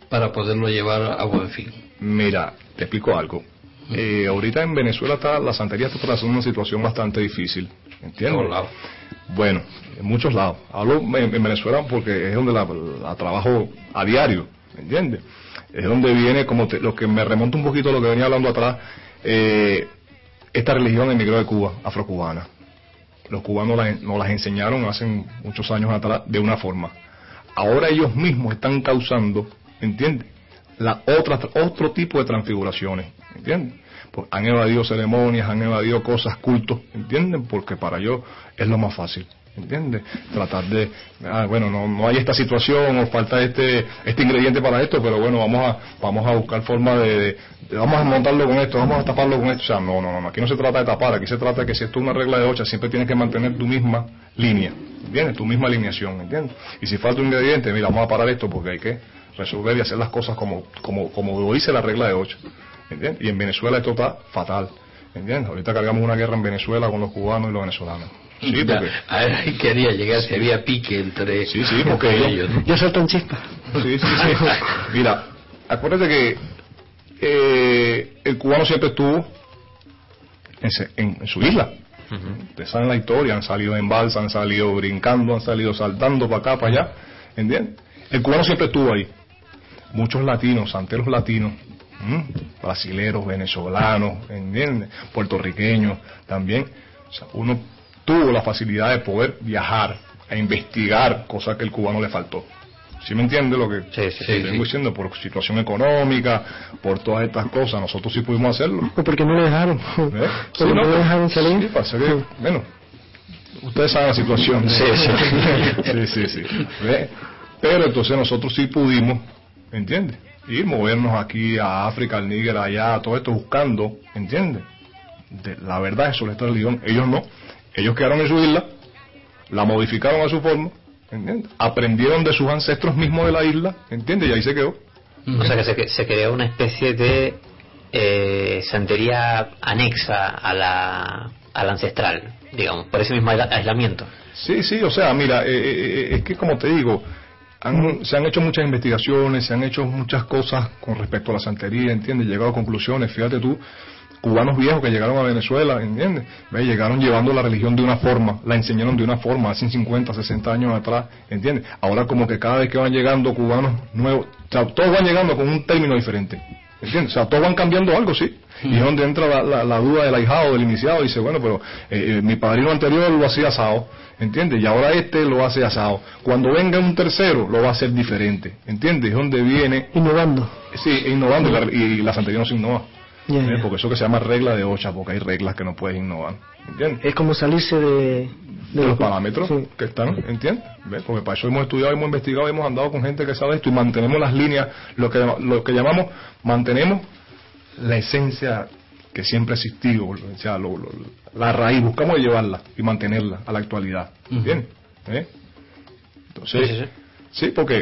para poderlo llevar a buen fin. Mira, te explico algo. Eh, ahorita en Venezuela está la santería está pasando una situación bastante difícil, ¿entiendes? todos lados. Bueno, en muchos lados. Hablo en, en Venezuela porque es donde la, la trabajo a diario, ¿entiendes? Es donde viene, como te- lo que me remonta un poquito a lo que venía hablando atrás, eh, esta religión emigró de Cuba, afrocubana. Los cubanos la- nos las enseñaron hace muchos años atrás de una forma. Ahora ellos mismos están causando, ¿entiendes? La otra, otro tipo de transfiguraciones, ¿entiendes? Han evadido ceremonias, han evadido cosas, cultos, ¿entienden? Porque para ellos es lo más fácil, ¿entiendes? Tratar de, ah, bueno, no, no hay esta situación o falta este, este ingrediente para esto, pero bueno, vamos a, vamos a buscar forma de- vamos a montarlo con esto, vamos a taparlo con esto. O sea, no, no, no, aquí no se trata de tapar, aquí se trata de que si esto es una regla de ocho, siempre tienes que mantener tu misma línea, ¿entiendes? Tu misma alineación, ¿entiendes? Y si falta un ingrediente, mira, vamos a parar esto porque hay que resolver y hacer las cosas como, como, como lo dice la regla de ocho. ¿entiendes? Y en Venezuela esto está fatal. ¿entiendes? Ahorita cargamos una guerra en Venezuela con los cubanos y los venezolanos. Sí, Ya, porque, a ver, ahí quería llegar si había pique entre, Sí, sí, porque entre ellos-. ¿no? Ya saltan chispas. sí, sí, sí. Mira, acuérdate que eh, el cubano siempre estuvo en, se- en- en su isla. Ustedes saben la historia, han salido en balsa, han salido brincando, han salido saltando para acá, para allá. ¿Entiendes? El cubano siempre estuvo ahí. Muchos latinos, santeros latinos, ¿m? brasileros, venezolanos, ¿entiendes? Puertorriqueños también. O sea, uno tuvo la facilidad de poder viajar a investigar, cosa que el cubano le faltó. ¿Sí me entiende lo que Sí, sí. diciendo? Por situación económica, por todas estas cosas, nosotros sí pudimos hacerlo. O porque no le dejaron. ¿Eh? Porque no, le dejaron salir. Sí, pasa que, bueno, ustedes saben la situación. Sí, sí. sí, sí, sí. ¿Ve? Pero entonces nosotros sí pudimos, ¿entiendes? Ir, movernos aquí a África, al Níger, allá, a todo esto buscando, ¿entiendes? De- la verdad es sobre esta religión. Ellos no. Ellos quedaron en su isla, la modificaron a su forma, ¿entiendes? Aprendieron de sus ancestros mismos de la isla, ¿entiendes? Y ahí se quedó. O sea que se, se creó una especie de eh, santería anexa a la, a la ancestral, digamos, por ese mismo aisla- aislamiento. Sí, sí, o sea, mira, eh, eh, eh, es que como te digo, han- se han hecho muchas investigaciones, se han hecho muchas cosas con respecto a la santería, ¿entiendes? Llegado a conclusiones, fíjate tú, cubanos viejos que llegaron a Venezuela, ¿entiendes? Ve, Llegaron llevando la religión de una forma, la enseñaron de una forma hace 50, 60 años atrás, ¿entiendes? Ahora como que cada vez que van llegando cubanos nuevos, todos van llegando con un término diferente, ¿entiendes? O sea, todos van cambiando algo, sí. Y es donde entra la, la- la duda del ahijado, del iniciado, dice, bueno, pero eh, eh, mi padrino anterior lo hacía asado, ¿entiendes? Y ahora este lo hace asado. Cuando venga un tercero, lo va a hacer diferente, ¿entiendes? Es donde viene, Innovando. sí, innovando, y la, y la santería no se innova. Porque eso que se llama regla de ocha, porque hay reglas que no puedes innovar, ¿entiendes? Es como salirse de, de los lo- parámetros sí. que están, ¿entiendes? ¿Ves? Porque para eso hemos estudiado, hemos investigado, hemos andado con gente que sabe esto y mantenemos las líneas, lo que, lo que llamamos, mantenemos la esencia que siempre ha existido, o sea, lo- lo- la raíz, buscamos llevarla y mantenerla a la actualidad, ¿bien? ¿Eh? Entonces, Sí, sí, sí, porque,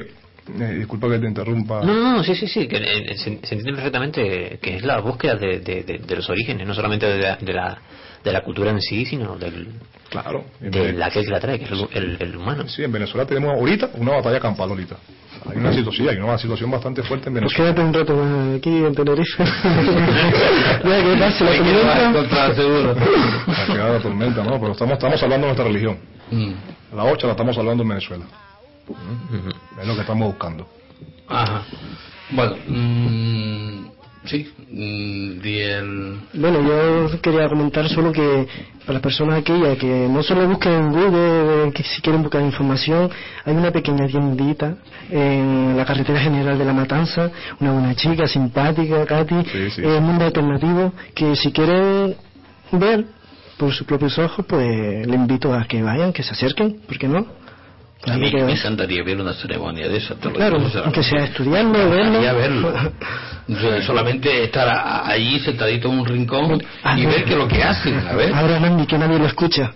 eh, disculpa que te interrumpa. No, no, no, sí, sí, sí, que eh, se, se entiende perfectamente que es la búsqueda de, de- de- de los orígenes, no solamente de la, de la, de la cultura en sí, sino del, Claro. en de la que la trae, que es el, el- el humano. Sí, en Venezuela tenemos ahorita una batalla campal ahorita. Hay una situación, hay una situación bastante fuerte en Pues Venezuela. quédate un rato más aquí en Tenerife. ya que pase la tormenta. Seguro. La tormenta, ¿no? Pero estamos, estamos hablando de nuestra religión. Mm. La ocha la estamos hablando en Venezuela. Es lo que estamos buscando. Ajá. Bueno, mm, sí, mm, di el... Bueno, yo quería comentar solo que para las personas aquellas que no solo busquen en Google, eh, que si quieren buscar información, hay una pequeña tiendita en la carretera general de La Matanza, una buena chica, simpática, Katy, Sí, sí. eh, Mundo Alternativo, que si quieren ver por sus propios ojos, pues le invito a que vayan, que se acerquen, ¿por qué no? A mí me encantaría ver una ceremonia de esa. Claro, aunque sea estudiarlo, verlo. solamente estar allí sentadito en un rincón y ver que lo que hacen, a ver. Ahora Nandi, que nadie lo escucha.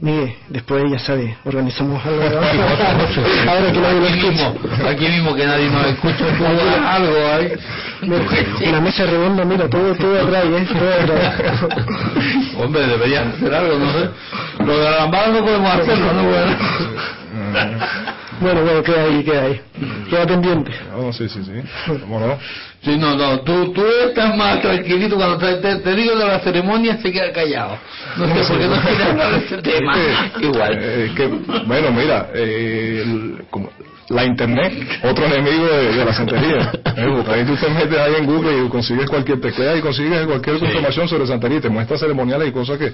Miguel, después ya sabe, organizamos algo. Ahora que nadie lo aquí escucha. mismo, aquí mismo que nadie nos escucha, algo ahí. Mira, la mesa redonda, mira, todo, todo atrás, ¿eh? Todo atrás. Hombre, deberías hacer algo, no sé. Lo de la lambada no podemos hacerlo, ¿no? Bueno. Bueno, queda ahí, queda ahí. Queda pendiente. No, sí, sí, sí. ¿Cómo no? Sí, no, no, tú, tú estás más tranquilito cuando te, te- te digo de la ceremonia se queda callado. No sé por qué no quieres hablar de ese tema. Igual. Eh, es que, bueno, mira, eh, el- como- la internet, otro enemigo de, de la santería. Ahí tú te metes ahí en Google y consigues cualquier teclea y consigues cualquier información sobre santería y te muestra ceremoniales y cosas que,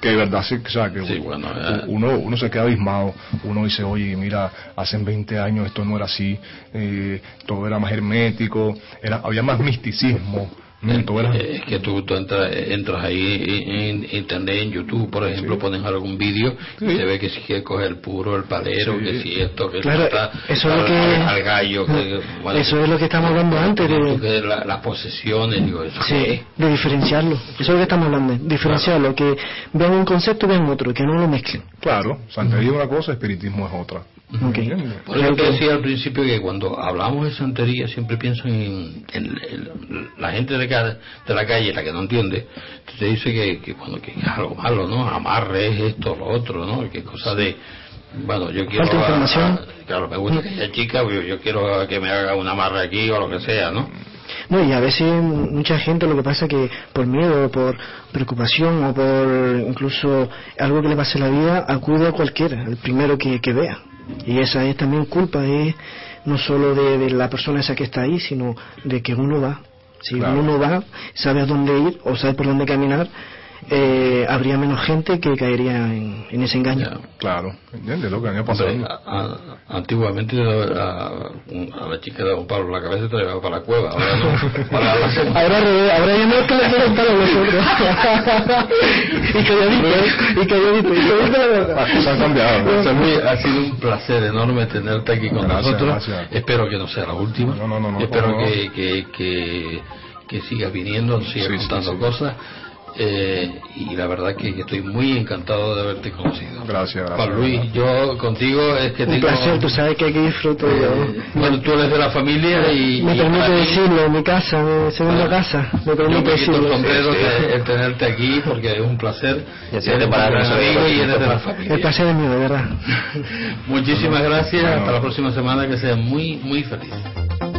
que de verdad sí, o sea, que Sí, bueno, eh. uno, uno se queda abismado. Uno dice, oye, mira, hace 20 años esto no era así, eh, todo era más hermético, era, había más misticismo. Eh, Es que tú, tú entras, entras ahí en, internet, en YouTube, por ejemplo, pones algún vídeo y Sí. se ve que si que coge el puro, el palero, Sí. que si esto, que Claro, está eso es lo al, que- al- al gallo, que, bueno, Eso es lo que estamos hablando antes de, que la- las posesiones, digo, eso sí, de diferenciarlo. Eso es lo que estamos hablando, diferenciarlo, que vean un concepto y vean otro, que no lo mezclen. Claro, santería es una cosa, espiritismo es otra. Ok. ¿Entiendes? Por eso te decía al principio que cuando hablamos de santería siempre pienso en, en- en la gente de, ca- de la calle, la que no entiende, te dice que, que, bueno, que es algo malo, ¿no? Amarres, esto, lo otro, ¿no? Que cosa de... Bueno, yo quiero... Falta a- información. a- claro, me gusta que haya chica, yo, yo quiero que me haga un amarre aquí o lo que sea, ¿no? No, y a veces mucha gente lo que pasa que por miedo, por preocupación o por incluso algo que le pase en la vida, acude a cualquiera, el primero que, que vea. Y esa es también culpa, es no solo de, de la persona esa que está ahí, sino de que uno va. Si Claro. uno no va, sabe a dónde ir o sabe por dónde caminar, eh, habría menos gente que caería en, en ese engaño. Ya. Claro, ¿entiendes? Lo que pasando. Hombre, a- a- antiguamente a, a la chica de Don Pablo la cabeza te llevaba para la cueva, ahora no. Para la. Ahora, ya no es que le quieren para nosotros. y calladito, y calladito, y calladito la verdad. Las cosas han cambiado. ¿no? Ha sido un placer enorme tenerte aquí con Gracias, nosotros. gracias. Espero que no sea la última. No, no, no, no, Espero no, no. que, que, que, que sigas viniendo, sigas Sí, sí, contando sí. cosas. Eh, y la verdad que, estoy muy encantado de haberte conocido. Gracias, gracias. Juan Luis, yo contigo es que Un tengo... placer, tú sabes que aquí disfruto yo. eh, bueno, tú eres de la familia y... Me y permite para mí- decirlo, mi casa, mi segunda Ah. casa, me Yo permite me quito el decirlo. sombrero de, el tenerte aquí porque es un placer. Y así Eres de amigo y eres de la El familia. placer es mío, de verdad. Muchísimas gracias. Bueno. Hasta la próxima semana. Que sean muy, muy felices.